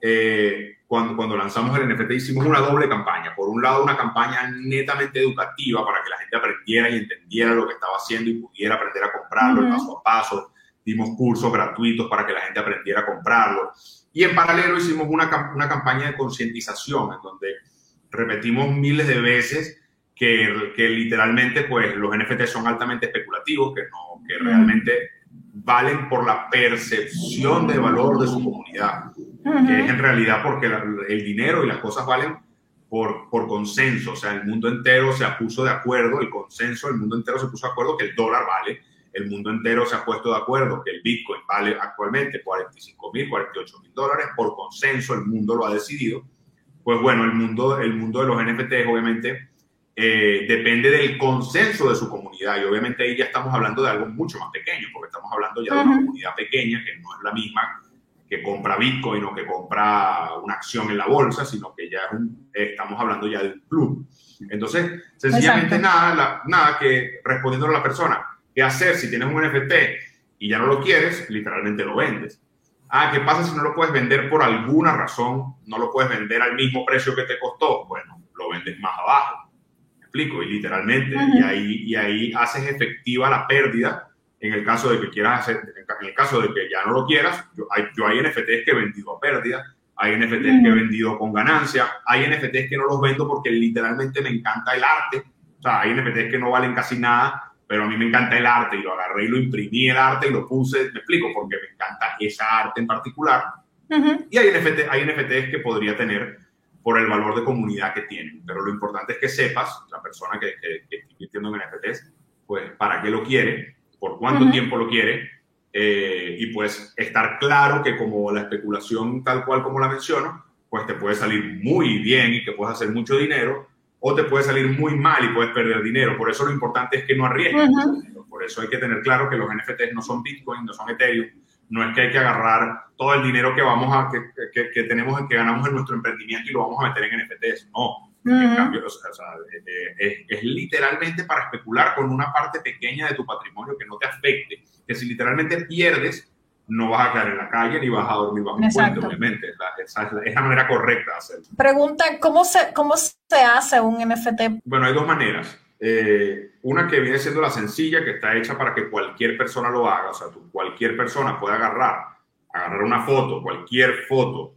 eh, cuando, cuando lanzamos el NFT, hicimos una doble campaña. Por un lado, una campaña netamente educativa para que la gente aprendiera y entendiera lo que estaba haciendo y pudiera aprender a comprarlo paso a paso. Dimos cursos gratuitos para que la gente aprendiera a comprarlo. Y en paralelo hicimos una, una campaña de concientización en donde repetimos miles de veces que, que, literalmente pues los NFT son altamente especulativos, que, no, que realmente valen por la percepción de valor de su comunidad, que es en realidad porque el dinero y las cosas valen por, por consenso, o sea, el mundo entero se puso de acuerdo, el consenso, el mundo entero se puso de acuerdo que el dólar vale el mundo entero se ha puesto de acuerdo que el Bitcoin vale actualmente 45 mil, 48 mil dólares, por consenso el mundo lo ha decidido, pues bueno, el mundo, el mundo de los NFTs obviamente eh, depende del consenso de su comunidad y obviamente ahí ya estamos hablando de algo mucho más pequeño, porque estamos hablando ya de una comunidad pequeña que no es la misma que compra Bitcoin o que compra una acción en la bolsa, sino que ya estamos hablando ya de un club. Entonces, sencillamente nada, nada que respondiendo a la persona, ¿Qué hacer si tienes un NFT y ya no lo quieres? Literalmente lo vendes. Ah, ¿qué pasa si no lo puedes vender por alguna razón? No lo puedes vender al mismo precio que te costó. Bueno, lo vendes más abajo. ¿Me explico? Y literalmente, y, ahí, y ahí haces efectiva la pérdida en el caso de que quieras hacer, en el caso de que ya no lo quieras. Yo hay, yo hay NFTs que he vendido a pérdida, hay NFTs que he vendido con ganancia, hay NFTs que no los vendo porque literalmente me encanta el arte. O sea, hay NFTs que no valen casi nada pero a mí me encanta el arte y lo agarré y lo imprimí el arte y lo puse, me explico, porque me encanta esa arte en particular. Y hay, NFT, hay NFTs que podría tener por el valor de comunidad que tienen, pero lo importante es que sepas, la persona que, que, que está invirtiendo en NFTs, pues para qué lo quiere, por cuánto tiempo lo quiere, eh, y pues estar claro que como la especulación tal cual como la menciono, pues te puede salir muy bien y que puedes hacer mucho dinero, o te puede salir muy mal y puedes perder dinero. Por eso lo importante es que no arriesgues. Por eso hay que tener claro que los NFTs no son Bitcoin, no son Ethereum. No es que hay que agarrar todo el dinero que vamos a que, que, que tenemos que ganamos en nuestro emprendimiento y lo vamos a meter en NFTs. No. En cambio, o sea, eh, eh, es, literalmente para especular con una parte pequeña de tu patrimonio que no te afecte. Que si literalmente pierdes, no vas a quedar en la calle ni vas a dormir bajo un puente, obviamente. esa es la, manera correcta de hacerlo. Pregunta, ¿cómo se, ¿cómo se hace un NFT? Bueno, hay dos maneras. Eh, una que viene siendo la sencilla, que está hecha para que cualquier persona lo haga. O sea, cualquier persona puede agarrar, agarrar una foto, cualquier foto,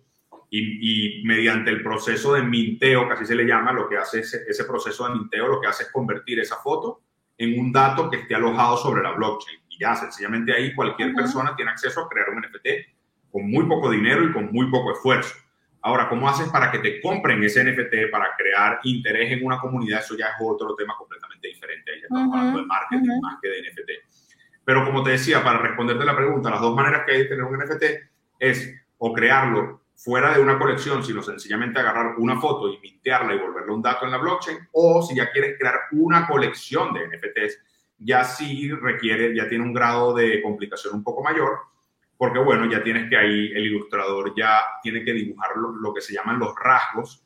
y, mediante el proceso de minteo, que así se le llama, lo que hace ese, ese proceso de minteo, lo que hace es convertir esa foto en un dato que esté alojado sobre la blockchain ya, sencillamente ahí cualquier persona tiene acceso a crear un NFT con muy poco dinero y con muy poco esfuerzo. Ahora, ¿cómo haces para que te compren ese NFT, para crear interés en una comunidad? Eso ya es otro tema completamente diferente. Ya estamos hablando de marketing más que de NFT. Pero como te decía, para responderte la pregunta, las dos maneras que hay de tener un NFT es o crearlo fuera de una colección, sino sencillamente agarrar una foto y mintearla y volverle un dato en la blockchain, o si ya quieres crear una colección de NFTs ya sí requiere, ya tiene un grado de complicación un poco mayor, porque bueno, ya tienes que ahí el ilustrador ya tiene que dibujar lo, que se llaman los rasgos.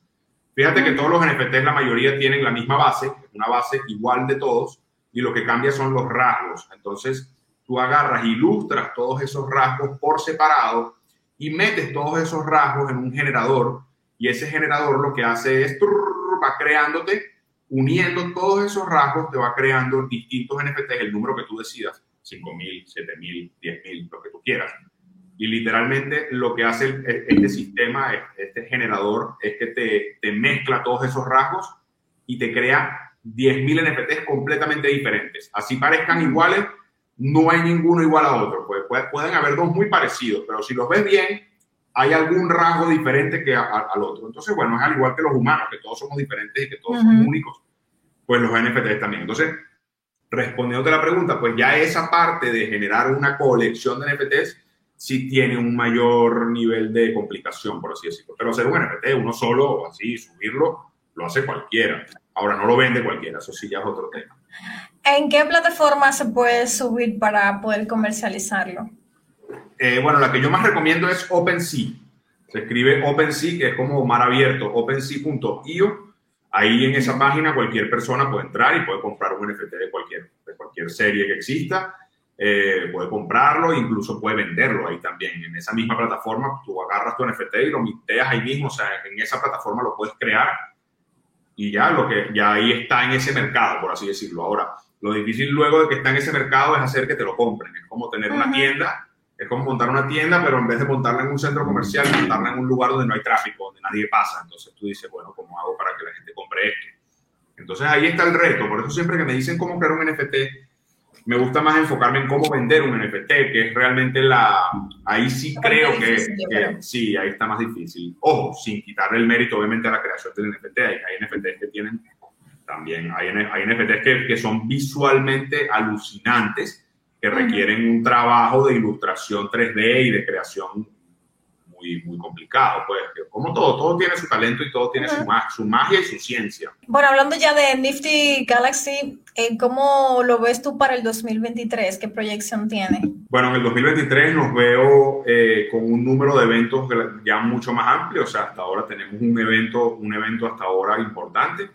Fíjate que todos los NFTs, la mayoría tienen la misma base, una base igual de todos, y lo que cambia son los rasgos. Entonces, tú agarras, ilustras todos esos rasgos por separado y metes todos esos rasgos en un generador y ese generador lo que hace es va creándote, uniendo todos esos rasgos, te va creando distintos NFTs, el número que tú decidas, 5.000, 7.000, 10.000, lo que tú quieras. Y literalmente lo que hace este sistema, este generador, es que te, te mezcla todos esos rasgos y te crea 10.000 NFTs completamente diferentes. Así parezcan iguales, no hay ninguno igual a otro. Pues, pueden haber dos muy parecidos, pero si los ves bien, hay algún rasgo diferente que al otro. Entonces, bueno, es al igual que los humanos, que todos somos diferentes y que todos somos únicos, pues los NFTs también. Entonces, respondiendo a la pregunta, pues ya esa parte de generar una colección de NFTs sí tiene un mayor nivel de complicación, por así decirlo. Pero hacer un NFT, uno solo, o así, subirlo, lo hace cualquiera. Ahora, no lo vende cualquiera, eso sí ya es otro tema. ¿En qué plataforma se puede subir para poder comercializarlo? Eh, bueno, la que yo más recomiendo es OpenSea. Se escribe OpenSea, que es como mar abierto, opensea.io. Ahí en esa página cualquier persona puede entrar y puede comprar un NFT de cualquier, de cualquier serie que exista. Eh, puede comprarlo, incluso puede venderlo ahí también. En esa misma plataforma, tú agarras tu NFT y lo miteas ahí mismo, o sea, en esa plataforma lo puedes crear y ya lo que ya ahí está en ese mercado, por así decirlo. Ahora, lo difícil luego de que está en ese mercado es hacer que te lo compren. Es como tener una tienda, es como montar una tienda, pero en vez de montarla en un centro comercial, montarla en un lugar donde no hay tráfico, donde nadie pasa. Entonces tú dices, bueno, ¿cómo hago para que la gente compre esto? Entonces ahí está el reto. Por eso siempre que me dicen cómo crear un NFT, me gusta más enfocarme en cómo vender un NFT, que es realmente la... Ahí sí creo que, sí, ahí está más difícil. Ojo, sin quitarle el mérito obviamente a la creación del NFT. Hay, hay NFTs que tienen también, hay, hay NFTs que, que son visualmente alucinantes, que requieren un trabajo de ilustración 3D y de creación muy, complicado, pues, como todo, todo tiene su talento y todo tiene su, su, magia y su ciencia. Bueno, hablando ya de Nifty Galaxy, eh, ¿cómo lo ves tú para el 2023? ¿Qué proyección tiene? Bueno, en el 2023 nos veo eh, con un número de eventos ya mucho más amplio, o sea, hasta ahora tenemos un evento, un evento hasta ahora importante.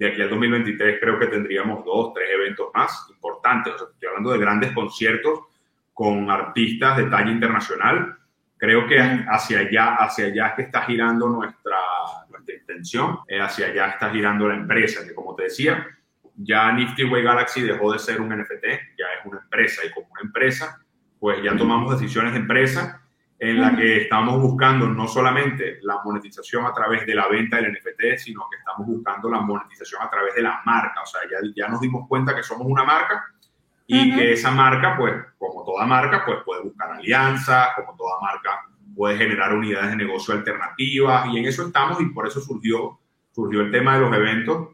De aquí al 2023 creo que tendríamos dos, tres eventos más importantes. O sea, estoy hablando de grandes conciertos con artistas de talla internacional Creo que hacia allá, hacia allá es que está girando nuestra, nuestra intención, hacia allá está girando la empresa, que como te decía, ya Nifty Way Galaxy dejó de ser un NFT, ya es una empresa y como una empresa, pues ya tomamos decisiones de empresa en la que estamos buscando no solamente la monetización a través de la venta del NFT, sino que estamos buscando la monetización a través de la marca. O sea, ya, ya nos dimos cuenta que somos una marca y que esa marca, pues, como toda marca, pues puede buscar alianzas, como toda marca puede generar unidades de negocio alternativas y en eso estamos y por eso surgió, surgió el tema de los eventos,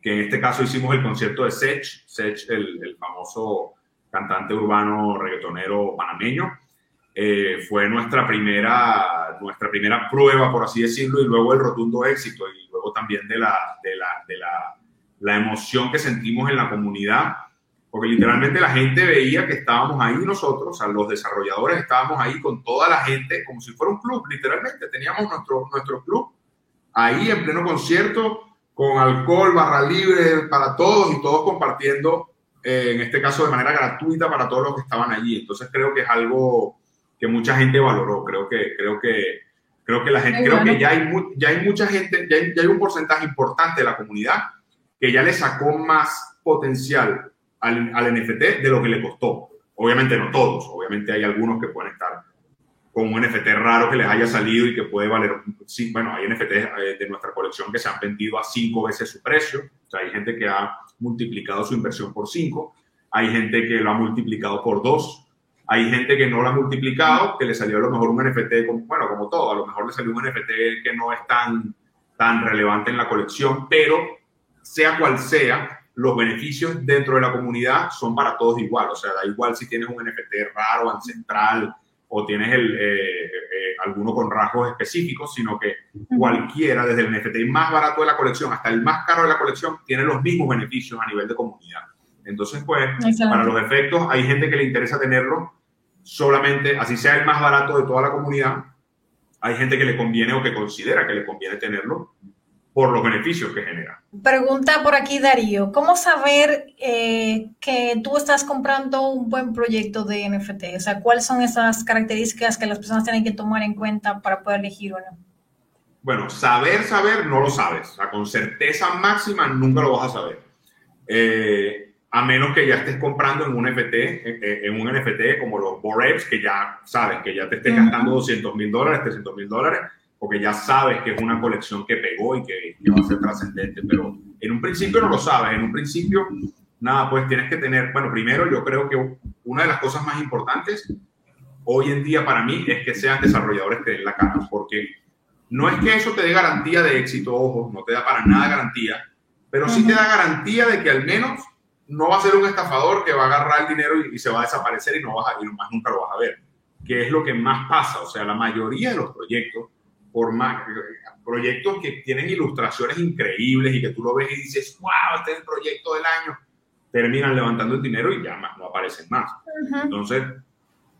que en este caso hicimos el concierto de Sech, Sech, el, el famoso cantante urbano reggaetonero panameño. Eh, fue nuestra primera, nuestra primera prueba, por así decirlo, y luego el rotundo éxito, y luego también de la, de la, de la, la emoción que sentimos en la comunidad porque literalmente la gente veía que estábamos ahí nosotros, o sea, los desarrolladores estábamos ahí con toda la gente, como si fuera un club, literalmente. Teníamos nuestro, nuestro club ahí en pleno concierto, con alcohol, barra libre para todos y todos compartiendo, eh, en este caso de manera gratuita para todos los que estaban allí. Entonces creo que es algo que mucha gente valoró. Creo que, creo que, creo que la gente, creo que ya hay, ya hay mucha gente, ya hay, ya hay un porcentaje importante de la comunidad que ya le sacó más potencial al, al, NFT de lo que le costó. Obviamente no todos, obviamente hay algunos que pueden estar con un NFT raro que les haya salido y que puede valer, sí, bueno, hay NFTs eh, de nuestra colección que se han vendido a cinco veces su precio, o sea, hay gente que ha multiplicado su inversión por cinco, hay gente que lo ha multiplicado por dos, hay gente que no lo ha multiplicado, que le salió a lo mejor un NFT, bueno, como todo, a lo mejor le salió un NFT que no es tan, tan relevante en la colección, pero sea cual sea, los beneficios dentro de la comunidad son para todos igual. O sea, da igual si tienes un NFT raro, ancestral o tienes el, eh, eh, alguno con rasgos específicos, sino que cualquiera, desde el NFT más barato de la colección hasta el más caro de la colección, tiene los mismos beneficios a nivel de comunidad. Entonces, pues, para los efectos, hay gente que le interesa tenerlo solamente, así sea el más barato de toda la comunidad, hay gente que le conviene o que considera que le conviene tenerlo por los beneficios que genera. Pregunta por aquí Darío, ¿cómo saber eh, que tú estás comprando un buen proyecto de NFT? O sea, ¿cuáles son esas características que las personas tienen que tomar en cuenta para poder elegir uno? Bueno, saber, saber, no lo sabes. O sea, con certeza máxima nunca lo vas a saber. Eh, a menos que ya estés comprando en un NFT, en un NFT como los Bored que ya sabes que ya te estés gastando 200 mil dólares, 300 mil dólares, porque ya sabes que es una colección que pegó y que, va a ser trascendente, pero en un principio no lo sabes, en un principio, nada, pues tienes que tener, bueno, primero yo creo que una de las cosas más importantes hoy en día para mí es que sean desarrolladores que den la cara, porque no es que eso te dé garantía de éxito, ojo, no te da para nada garantía, pero sí te da garantía de que al menos no va a ser un estafador que va a agarrar el dinero y, se va a desaparecer y no vas a, ir más nunca lo vas a ver, que es lo que más pasa. O sea, la mayoría de los proyectos, por más proyectos que tienen ilustraciones increíbles y que tú lo ves y dices, wow, este es el proyecto del año, terminan levantando el dinero y ya más no aparecen más. Entonces,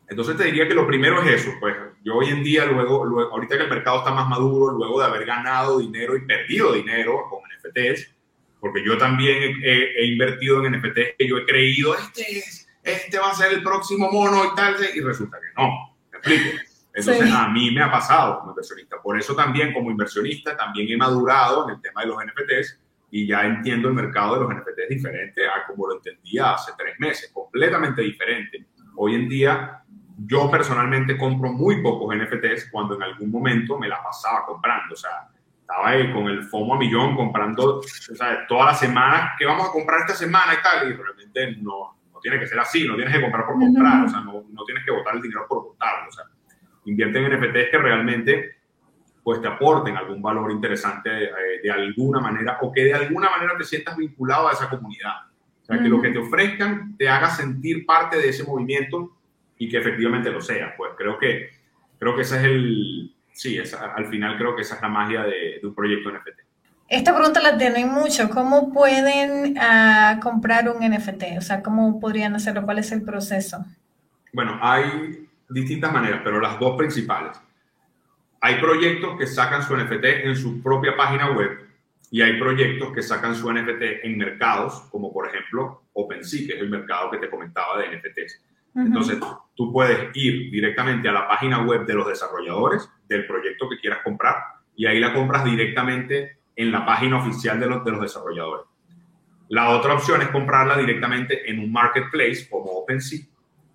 entonces te diría que lo primero es eso, pues yo hoy en día, luego, luego, ahorita que el mercado está más maduro, luego de haber ganado dinero y perdido dinero con NFTs, porque yo también he, invertido en NFT que yo he creído, este, este va a ser el próximo mono y tal, y resulta que no, me explico. Entonces a mí me ha pasado como inversionista. Por eso también como inversionista también he madurado en el tema de los NFTs y ya entiendo el mercado de los NFTs diferente a como lo entendía hace tres meses, completamente diferente. Hoy en día yo personalmente compro muy pocos NFTs cuando en algún momento me la pasaba comprando. O sea, estaba ahí con el FOMO a millón comprando o sea, todas las semanas, ¿qué vamos a comprar esta semana y tal? Y realmente no, no tiene que ser así, no tienes que comprar por comprar, o sea, no, no tienes que botar el dinero por botarlo, o sea, invierte en NFTs que realmente pues te aporten algún valor interesante eh, de alguna manera o que de alguna manera te sientas vinculado a esa comunidad. O sea, que lo que te ofrezcan te haga sentir parte de ese movimiento y que efectivamente lo sea. Pues creo que, creo que ese es el, sí, al final creo que esa es la magia de, un proyecto NFT. Esta pregunta la tienen mucho. ¿Cómo pueden ah, comprar un NFT? O sea, ¿cómo podrían hacerlo? ¿Cuál es el proceso? Bueno, hay distintas maneras, pero las dos principales. Hay proyectos que sacan su NFT en su propia página web y hay proyectos que sacan su NFT en mercados, como por ejemplo OpenSea, que es el mercado que te comentaba de NFTs. Entonces, tú puedes ir directamente a la página web de los desarrolladores del proyecto que quieras comprar y ahí la compras directamente en la página oficial de los, de los desarrolladores. La otra opción es comprarla directamente en un marketplace como OpenSea,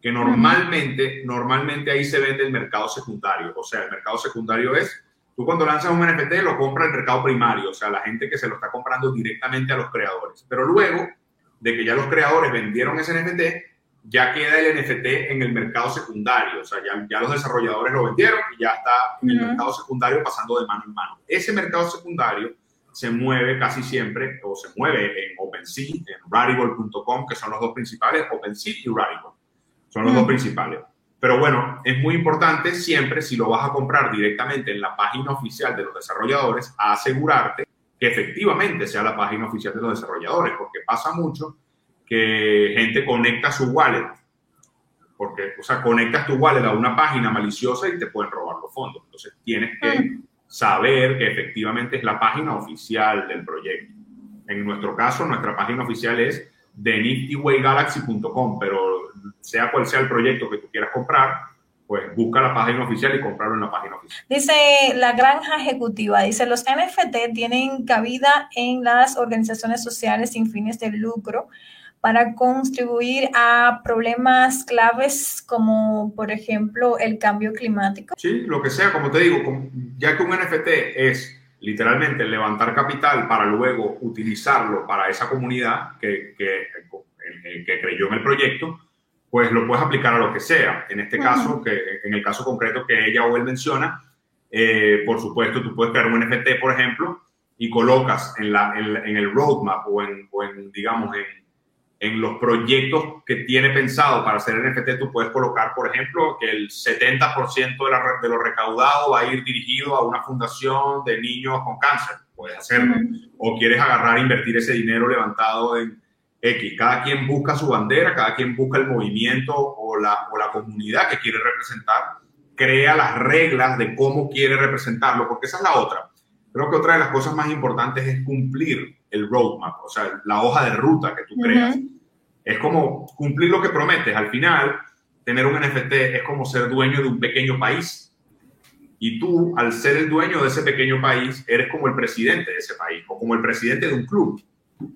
que normalmente, normalmente ahí se vende el mercado secundario. O sea, el mercado secundario es, tú cuando lanzas un NFT lo compra el mercado primario, o sea, la gente que se lo está comprando directamente a los creadores. Pero luego de que ya los creadores vendieron ese NFT, ya queda el NFT en el mercado secundario, o sea, ya, ya los desarrolladores lo vendieron y ya está en el mercado secundario pasando de mano en mano. Ese mercado secundario se mueve casi siempre, o se mueve en OpenSea, en Rarible.com, que son los dos principales, OpenSea y Rarible, son los dos principales. Pero bueno, es muy importante siempre, si lo vas a comprar directamente en la página oficial de los desarrolladores, asegurarte que efectivamente sea la página oficial de los desarrolladores, porque pasa mucho que gente conecta su wallet, porque, o sea, conectas tu wallet a una página maliciosa y te pueden robar los fondos. Entonces, tienes que saber que efectivamente es la página oficial del proyecto. En nuestro caso, nuestra página oficial es theniftyway.galaxy.com, pero sea cual sea el proyecto que tú quieras comprar, pues busca la página oficial y comprarlo en la página oficial. Dice la granja ejecutiva, dice, los NFT tienen cabida en las organizaciones sociales sin fines de lucro para contribuir a problemas claves como, por ejemplo, el cambio climático? Sí, lo que sea, como te digo, ya que un NFT es literalmente levantar capital para luego utilizarlo para esa comunidad que, que, que creyó en el proyecto, pues lo puedes aplicar a lo que sea. En este caso, que en el caso concreto que ella o él menciona, eh, por supuesto, tú puedes crear un NFT, por ejemplo, y colocas en, la, en, el roadmap o en, o en digamos, en, en los proyectos que tiene pensado para hacer NFT, tú puedes colocar, por ejemplo, que el 70% de, la, de lo recaudado va a ir dirigido a una fundación de niños con cáncer. Puedes hacerlo. O quieres agarrar e invertir ese dinero levantado en X. Cada quien busca su bandera, cada quien busca el movimiento o la, o la comunidad que quiere representar. Crea las reglas de cómo quiere representarlo, porque esa es la otra. creo que otra de las cosas más importantes es cumplir el roadmap, o sea, la hoja de ruta que tú creas. Es como cumplir lo que prometes. Al final, tener un NFT es como ser dueño de un pequeño país. Y tú, al ser el dueño de ese pequeño país, eres como el presidente de ese país o como el presidente de un club.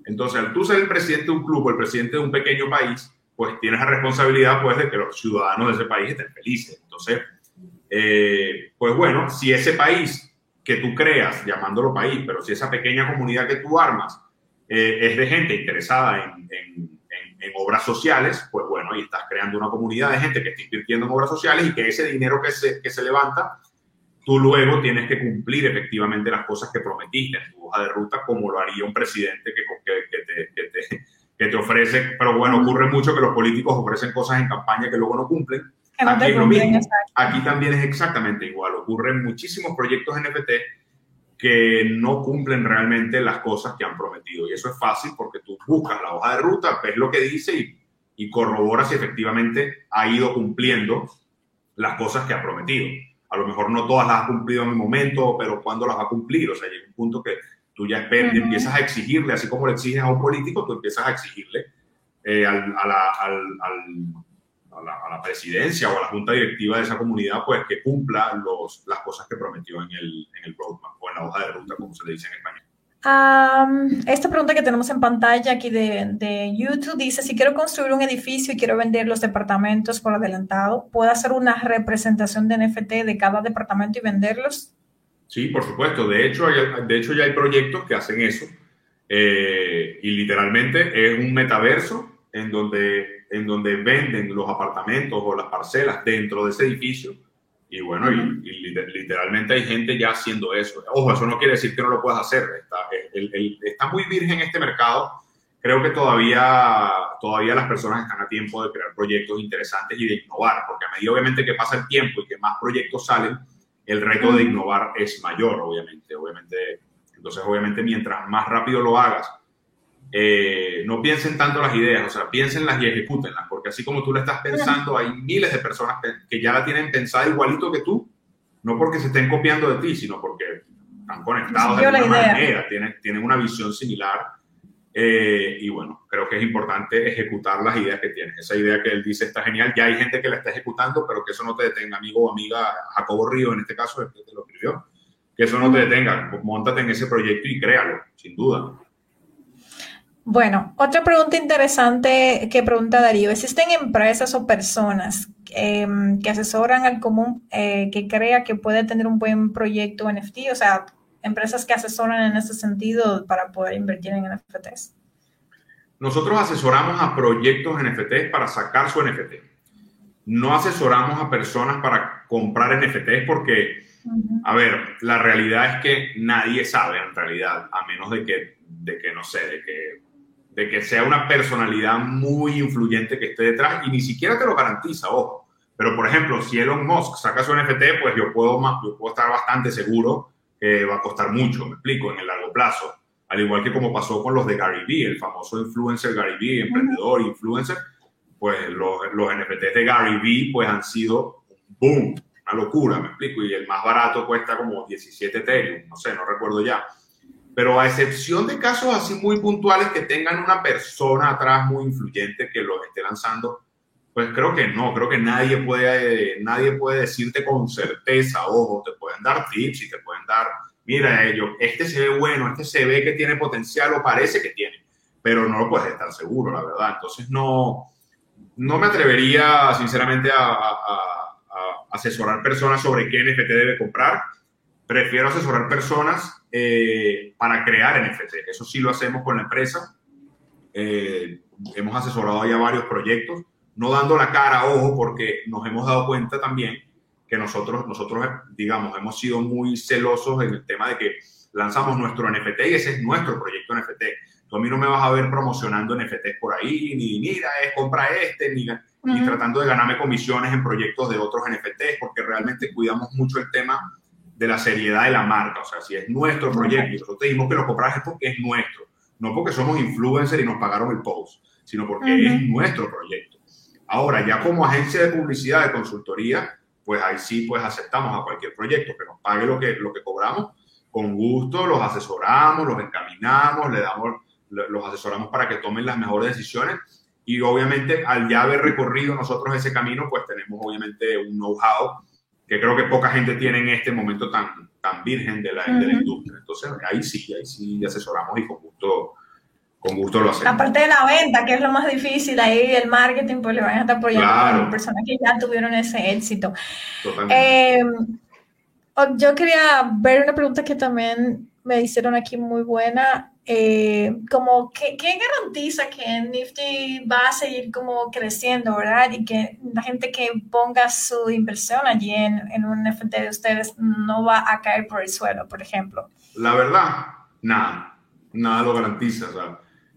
Entonces, al tú ser el presidente de un club o el presidente de un pequeño país, pues tienes la responsabilidad pues, de que los ciudadanos de ese país estén felices. Entonces, eh, pues bueno, si ese país que tú creas, llamándolo país, pero si esa pequeña comunidad que tú armas eh, es de gente interesada en, obras sociales, pues bueno, y estás creando una comunidad de gente que está invirtiendo en obras sociales y que ese dinero que se, levanta, tú luego tienes que cumplir efectivamente las cosas que prometiste en tu hoja de ruta, como lo haría un presidente que, que, te, que te, que te ofrece, pero bueno, ocurre mucho que los políticos ofrecen cosas en campaña que luego no cumplen Aquí, también es exactamente igual. Ocurren muchísimos proyectos NFT que no cumplen realmente las cosas que han prometido. Y eso es fácil porque tú buscas la hoja de ruta, ves lo que dice y, y corroboras si efectivamente ha ido cumpliendo las cosas que ha prometido. A lo mejor no todas las ha cumplido en el momento, pero ¿cuándo las va a cumplir? O sea, llega un punto que tú ya empiezas a exigirle, así como le exiges a un político, tú empiezas a exigirle eh, al, al a la, presidencia o a la junta directiva de esa comunidad, pues que cumpla los, las cosas que prometió en el, en el roadmap o en la hoja de ruta, como se le dice en español. esta pregunta que tenemos en pantalla aquí de, de, YouTube dice, si quiero construir un edificio y quiero vender los departamentos por adelantado, ¿puedo hacer una representación de NFT de cada departamento y venderlos? Sí, por supuesto. De hecho, de hecho ya hay proyectos que hacen eso. Eh, y literalmente es un metaverso en donde en donde venden los apartamentos o las parcelas dentro de ese edificio. Y bueno, y, literalmente hay gente ya haciendo eso. Ojo, eso no quiere decir que no lo puedas hacer. Está, está muy virgen este mercado. Creo que todavía, todavía las personas están a tiempo de crear proyectos interesantes y de innovar, porque a medida obviamente que pasa el tiempo y que más proyectos salen, el reto de innovar es mayor, obviamente. obviamente entonces, obviamente, mientras más rápido lo hagas eh, no piensen tanto las ideas, o sea, piénsenlas y ejecútenlas, porque así como tú la estás pensando, hay miles de personas que, ya la tienen pensada igualito que tú, no porque se estén copiando de ti, sino porque están conectados de alguna manera, tienen, tienen una visión similar. Eh, y bueno, creo que es importante ejecutar las ideas que tienes. Esa idea que él dice está genial. Ya hay gente que la está ejecutando, pero que eso no te detenga, amigo o amiga, Jacobo Río en este caso, el que te lo escribió, que eso no te detenga. Montate en ese proyecto y créalo, sin duda. Bueno, otra pregunta interesante que pregunta Darío. ¿Existen empresas o personas em, que asesoran al común eh, que crea que puede tener un buen proyecto NFT? O sea, empresas que asesoran en ese sentido para poder invertir en NFTs. Nosotros asesoramos a proyectos NFTs para sacar su NFT. No asesoramos a personas para comprar NFTs porque, a ver, la realidad es que nadie sabe en realidad, a menos de que, de que no sé, de que de que sea una personalidad muy influyente que esté detrás y ni siquiera te lo garantiza, ojo. Pero, por ejemplo, si Elon Musk saca su NFT, pues yo puedo, yo puedo estar bastante seguro que va a costar mucho, me explico, en el largo plazo. Al igual que como pasó con los de Gary Vee, el famoso influencer Gary Vee, emprendedor, influencer, pues los, los NFTs de Gary Vee pues han sido un boom, una locura, me explico, y el más barato cuesta como 17 Ethereum, no sé, no recuerdo ya. Pero a excepción de casos así muy puntuales que tengan una persona atrás muy influyente que los esté lanzando, pues creo que no, creo que nadie puede, nadie puede decirte con certeza, ojo, te pueden dar tips y te pueden dar, mira, ellos, este se ve bueno, este se ve que tiene potencial o parece que tiene, pero no lo puedes estar seguro, la verdad. Entonces no, no me atrevería sinceramente a, a asesorar personas sobre qué NFT debe comprar. Prefiero asesorar personas eh, para crear NFT. Eso sí lo hacemos con la empresa. Eh, hemos asesorado ya varios proyectos, no dando la cara, ojo, porque nos hemos dado cuenta también que nosotros, nosotros, digamos, hemos sido muy celosos en el tema de que lanzamos nuestro NFT y ese es nuestro proyecto NFT. Tú a mí no me vas a ver promocionando NFTs por ahí, ni mira, es compra este, ni, ni tratando de ganarme comisiones en proyectos de otros NFTs, porque realmente cuidamos mucho el tema de la seriedad de la marca. O sea, si es nuestro proyecto y nosotros te dijimos que lo compras es porque es nuestro. No porque somos influencers y nos pagaron el post, sino porque es nuestro proyecto. Ahora, ya como agencia de publicidad, de consultoría, pues ahí sí pues aceptamos a cualquier proyecto que nos pague lo que, lo que cobramos con gusto los asesoramos, los encaminamos, le damos, los asesoramos para que tomen las mejores decisiones y obviamente al ya haber recorrido nosotros ese camino, pues tenemos obviamente un know-how que creo que poca gente tiene en este momento tan, tan virgen de la, de la industria. Entonces ahí sí, ahí sí asesoramos y con gusto, con gusto lo hacemos. Aparte de la venta, que es lo más difícil, ahí el marketing, pues le van a estar apoyando a personas que ya tuvieron ese éxito. Totalmente. Eh, yo quería ver una pregunta que también me hicieron aquí muy buena. Eh, como, ¿qué, garantiza que Nifty va a seguir como creciendo, verdad? Y que la gente que ponga su inversión allí en, en un NFT de ustedes no va a caer por el suelo, por ejemplo. La verdad, nada, nada lo garantiza.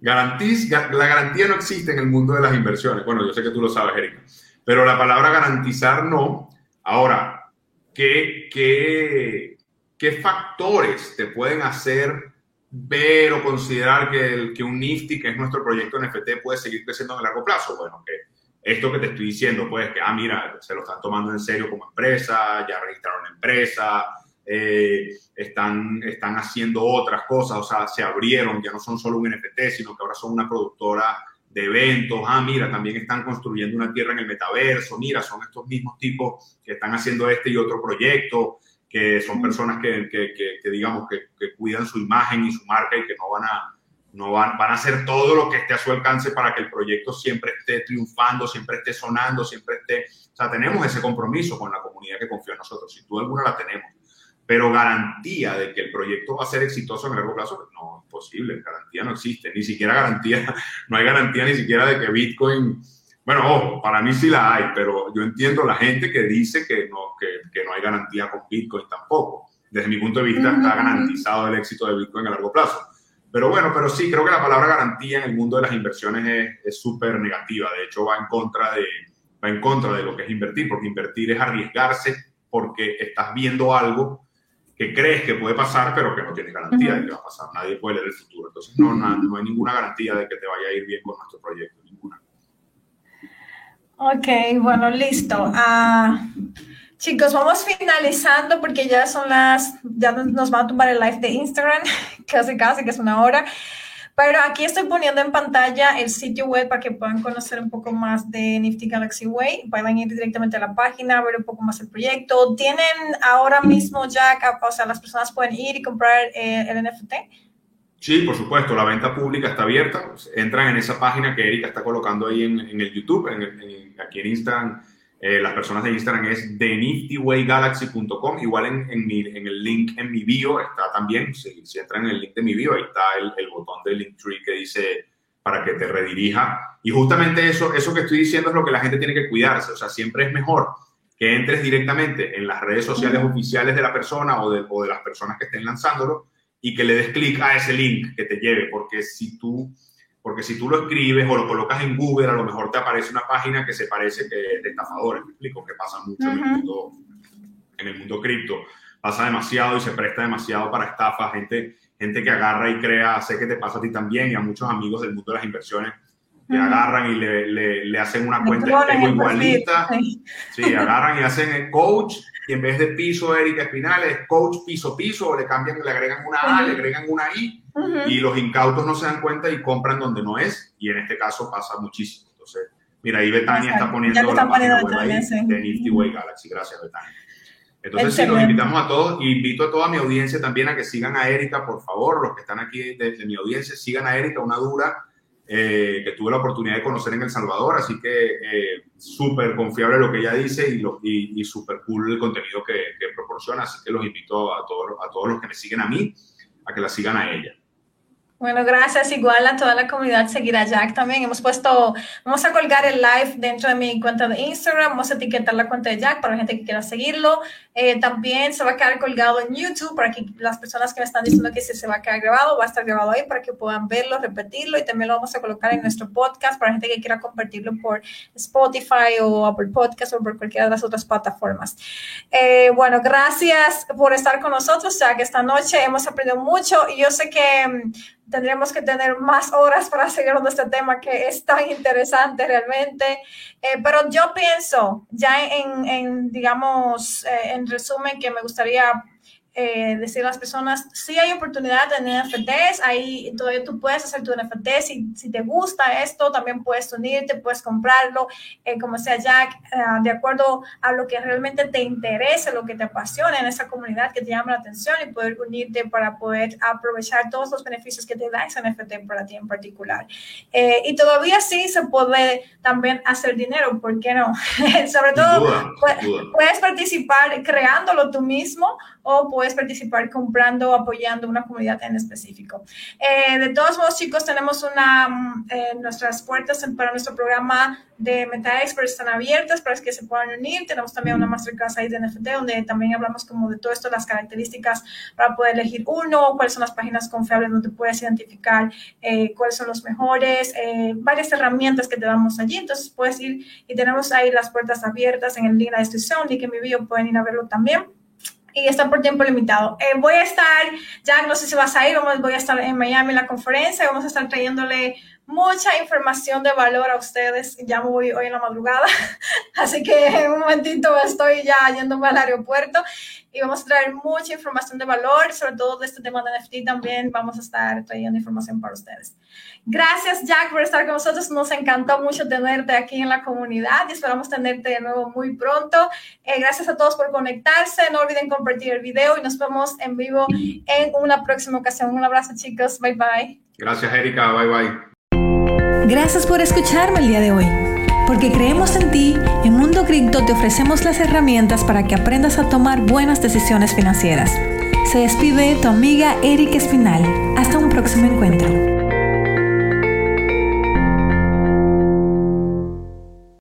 Garantiza, la garantía no existe en el mundo de las inversiones. Bueno, yo sé que tú lo sabes, Erika, pero la palabra garantizar no. Ahora, ¿qué, qué, qué factores te pueden hacer ver o considerar que, el, que un Nifty, que es nuestro proyecto NFT, puede seguir creciendo en el largo plazo? Bueno, que esto que te estoy diciendo, pues que, ah, mira, se lo están tomando en serio como empresa, ya registraron empresa, eh, están, están haciendo otras cosas, o sea, se abrieron, ya no son solo un NFT, sino que ahora son una productora de eventos, ah, mira, también están construyendo una tierra en el metaverso, mira, son estos mismos tipos que están haciendo este y otro proyecto, que son personas que, que, que, digamos, que, cuidan su imagen y su marca y que no van a, no van, van a hacer todo lo que esté a su alcance para que el proyecto siempre esté triunfando, siempre esté sonando, siempre esté, o sea, tenemos ese compromiso con la comunidad que confía en nosotros, si tú alguna la tenemos. Pero garantía de que el proyecto va a ser exitoso en largo plazo, no es posible, garantía no existe, ni siquiera garantía, no hay garantía ni siquiera de que Bitcoin, bueno, ojo, para mí sí la hay, pero yo entiendo la gente que dice que no, que, que no hay garantía con Bitcoin tampoco. Desde mi punto de vista está garantizado el éxito de Bitcoin a largo plazo. Pero bueno, pero sí, creo que la palabra garantía en el mundo de las inversiones es súper negativa. De hecho, va en, contra de, va en contra de lo que es invertir, porque invertir es arriesgarse porque estás viendo algo que crees que puede pasar, pero que no tienes garantía de que va a pasar. Nadie puede leer el futuro. Entonces, no, no, hay ninguna garantía de que te vaya a ir bien con nuestro proyecto. Ok, bueno, listo. Uh, chicos, vamos finalizando porque ya son las, ya nos va a tumbar el live de Instagram, casi casi, que es una hora. Pero aquí estoy poniendo en pantalla el sitio web para que puedan conocer un poco más de Nifty Galaxy Way. Pueden ir directamente a la página, ver un poco más el proyecto. ¿Tienen ahora mismo ya, o sea, las personas pueden ir y comprar eh, el NFT? Sí, por supuesto, la venta pública está abierta. Entran en esa página que Erika está colocando ahí en, el YouTube, en, aquí en Instagram eh, las personas de Instagram es theniftyway.galaxy.com. Igual en, en, el link en mi bio está también, si, si, entran en el link de mi bio, ahí está el, el botón de Linktree que dice para que te redirija. Y justamente eso, eso que estoy diciendo es lo que la gente tiene que cuidarse. O sea, siempre es mejor que entres directamente en las redes sociales oficiales de la persona o de, o de las personas que estén lanzándolo y que le des clic a ese link que te lleve, porque si tú porque si tú lo escribes o lo colocas en Google, a lo mejor te aparece una página que se parece que de estafadores. Me explico que pasa mucho en el mundo, en el mundo cripto. Pasa demasiado y se presta demasiado para estafas. Gente, gente que agarra y crea, sé que te pasa a ti también y a muchos amigos del mundo de las inversiones que agarran y le, le, hacen una cuenta de igualita. Sí, agarran y hacen el coach y en vez de piso Erika Espinal es coach piso piso, o le cambian, le agregan una A, le agregan una I, y los incautos no se dan cuenta y compran donde no es, y en este caso pasa muchísimo. Entonces, mira, ahí Betania está poniendo la página web ahí de Nifty Way Galaxy. Gracias, Betania. Entonces, sí, los invitamos a todos, invito a toda mi audiencia también a que sigan a Erika, por favor, los que están aquí desde mi audiencia, sigan a Erika, una dura eh, que tuve la oportunidad de conocer en El Salvador, así que eh, súper confiable lo que ella dice y, lo, y, súper cool el contenido que, que, proporciona, así que los invito a todos, a todos los que me siguen a mí, a que la sigan a ella. Bueno, gracias. Igual a toda la comunidad seguir a Jack también. Hemos puesto, vamos a colgar el live dentro de mi cuenta de Instagram. Vamos a etiquetar la cuenta de Jack para la gente que quiera seguirlo. Eh, también se va a quedar colgado en YouTube para que las personas que me están diciendo que si se va a quedar grabado, va a estar grabado ahí para que puedan verlo, repetirlo y también lo vamos a colocar en nuestro podcast para gente que quiera compartirlo por Spotify o por Podcast o por cualquiera de las otras plataformas. Eh, bueno, gracias por estar con nosotros, Jack. Esta noche hemos aprendido mucho y yo sé que mm, tendremos que tener más horas para seguir con este tema que es tan interesante realmente. Eh, pero yo pienso, ya en, en digamos, eh, en resumen, que me gustaría eh, decir a las personas, sí hay oportunidad en NFTs, ahí todavía tú puedes hacer tu NFT, si, si te gusta esto, también puedes unirte, puedes comprarlo, eh, como sea Jack, eh, de acuerdo a lo que realmente te interese, lo que te apasiona en esa comunidad que te llama la atención y poder unirte para poder aprovechar todos los beneficios que te da ese NFT para ti en particular. y todavía sí se puede también hacer dinero, ¿por qué no? Sobre todo, puedes participar creándolo tú mismo o puedes participar comprando o apoyando una comunidad en específico. Eh, de todos modos, chicos, tenemos una, mm, eh, nuestras puertas para nuestro programa de Meta Experts están abiertas para que se puedan unir. Tenemos también una masterclass ahí de NFT donde también hablamos como de todo esto, las características para poder elegir uno, cuáles son las páginas confiables donde puedes identificar eh, cuáles son los mejores, varias herramientas que te damos allí. Entonces puedes ir y tenemos ahí las puertas abiertas en el link de la descripción, link en mi video, pueden ir a verlo también y está por tiempo limitado. Eh, voy a estar, ya no sé si vas a ir, voy a estar en Miami en la conferencia, vamos a estar trayéndole mucha información de valor a ustedes. Ya voy hoy en la madrugada, así que en un momentito estoy ya yéndome al aeropuerto y vamos a traer mucha información de valor, sobre todo de este tema de NFT también vamos a estar trayendo información para ustedes. Gracias Jack por estar con nosotros, nos encantó mucho tenerte aquí en la comunidad y esperamos tenerte de nuevo muy pronto. Eh, gracias a todos por conectarse, no olviden compartir el video y nos vemos en vivo en una próxima ocasión. Un abrazo chicos, bye bye. Gracias Erika, bye bye. Gracias por escucharme el día de hoy. Porque creemos en ti, en Mundo Cripto te ofrecemos las herramientas para que aprendas a tomar buenas decisiones financieras. Se despide tu amiga Erika Espinal. Hasta un próximo encuentro.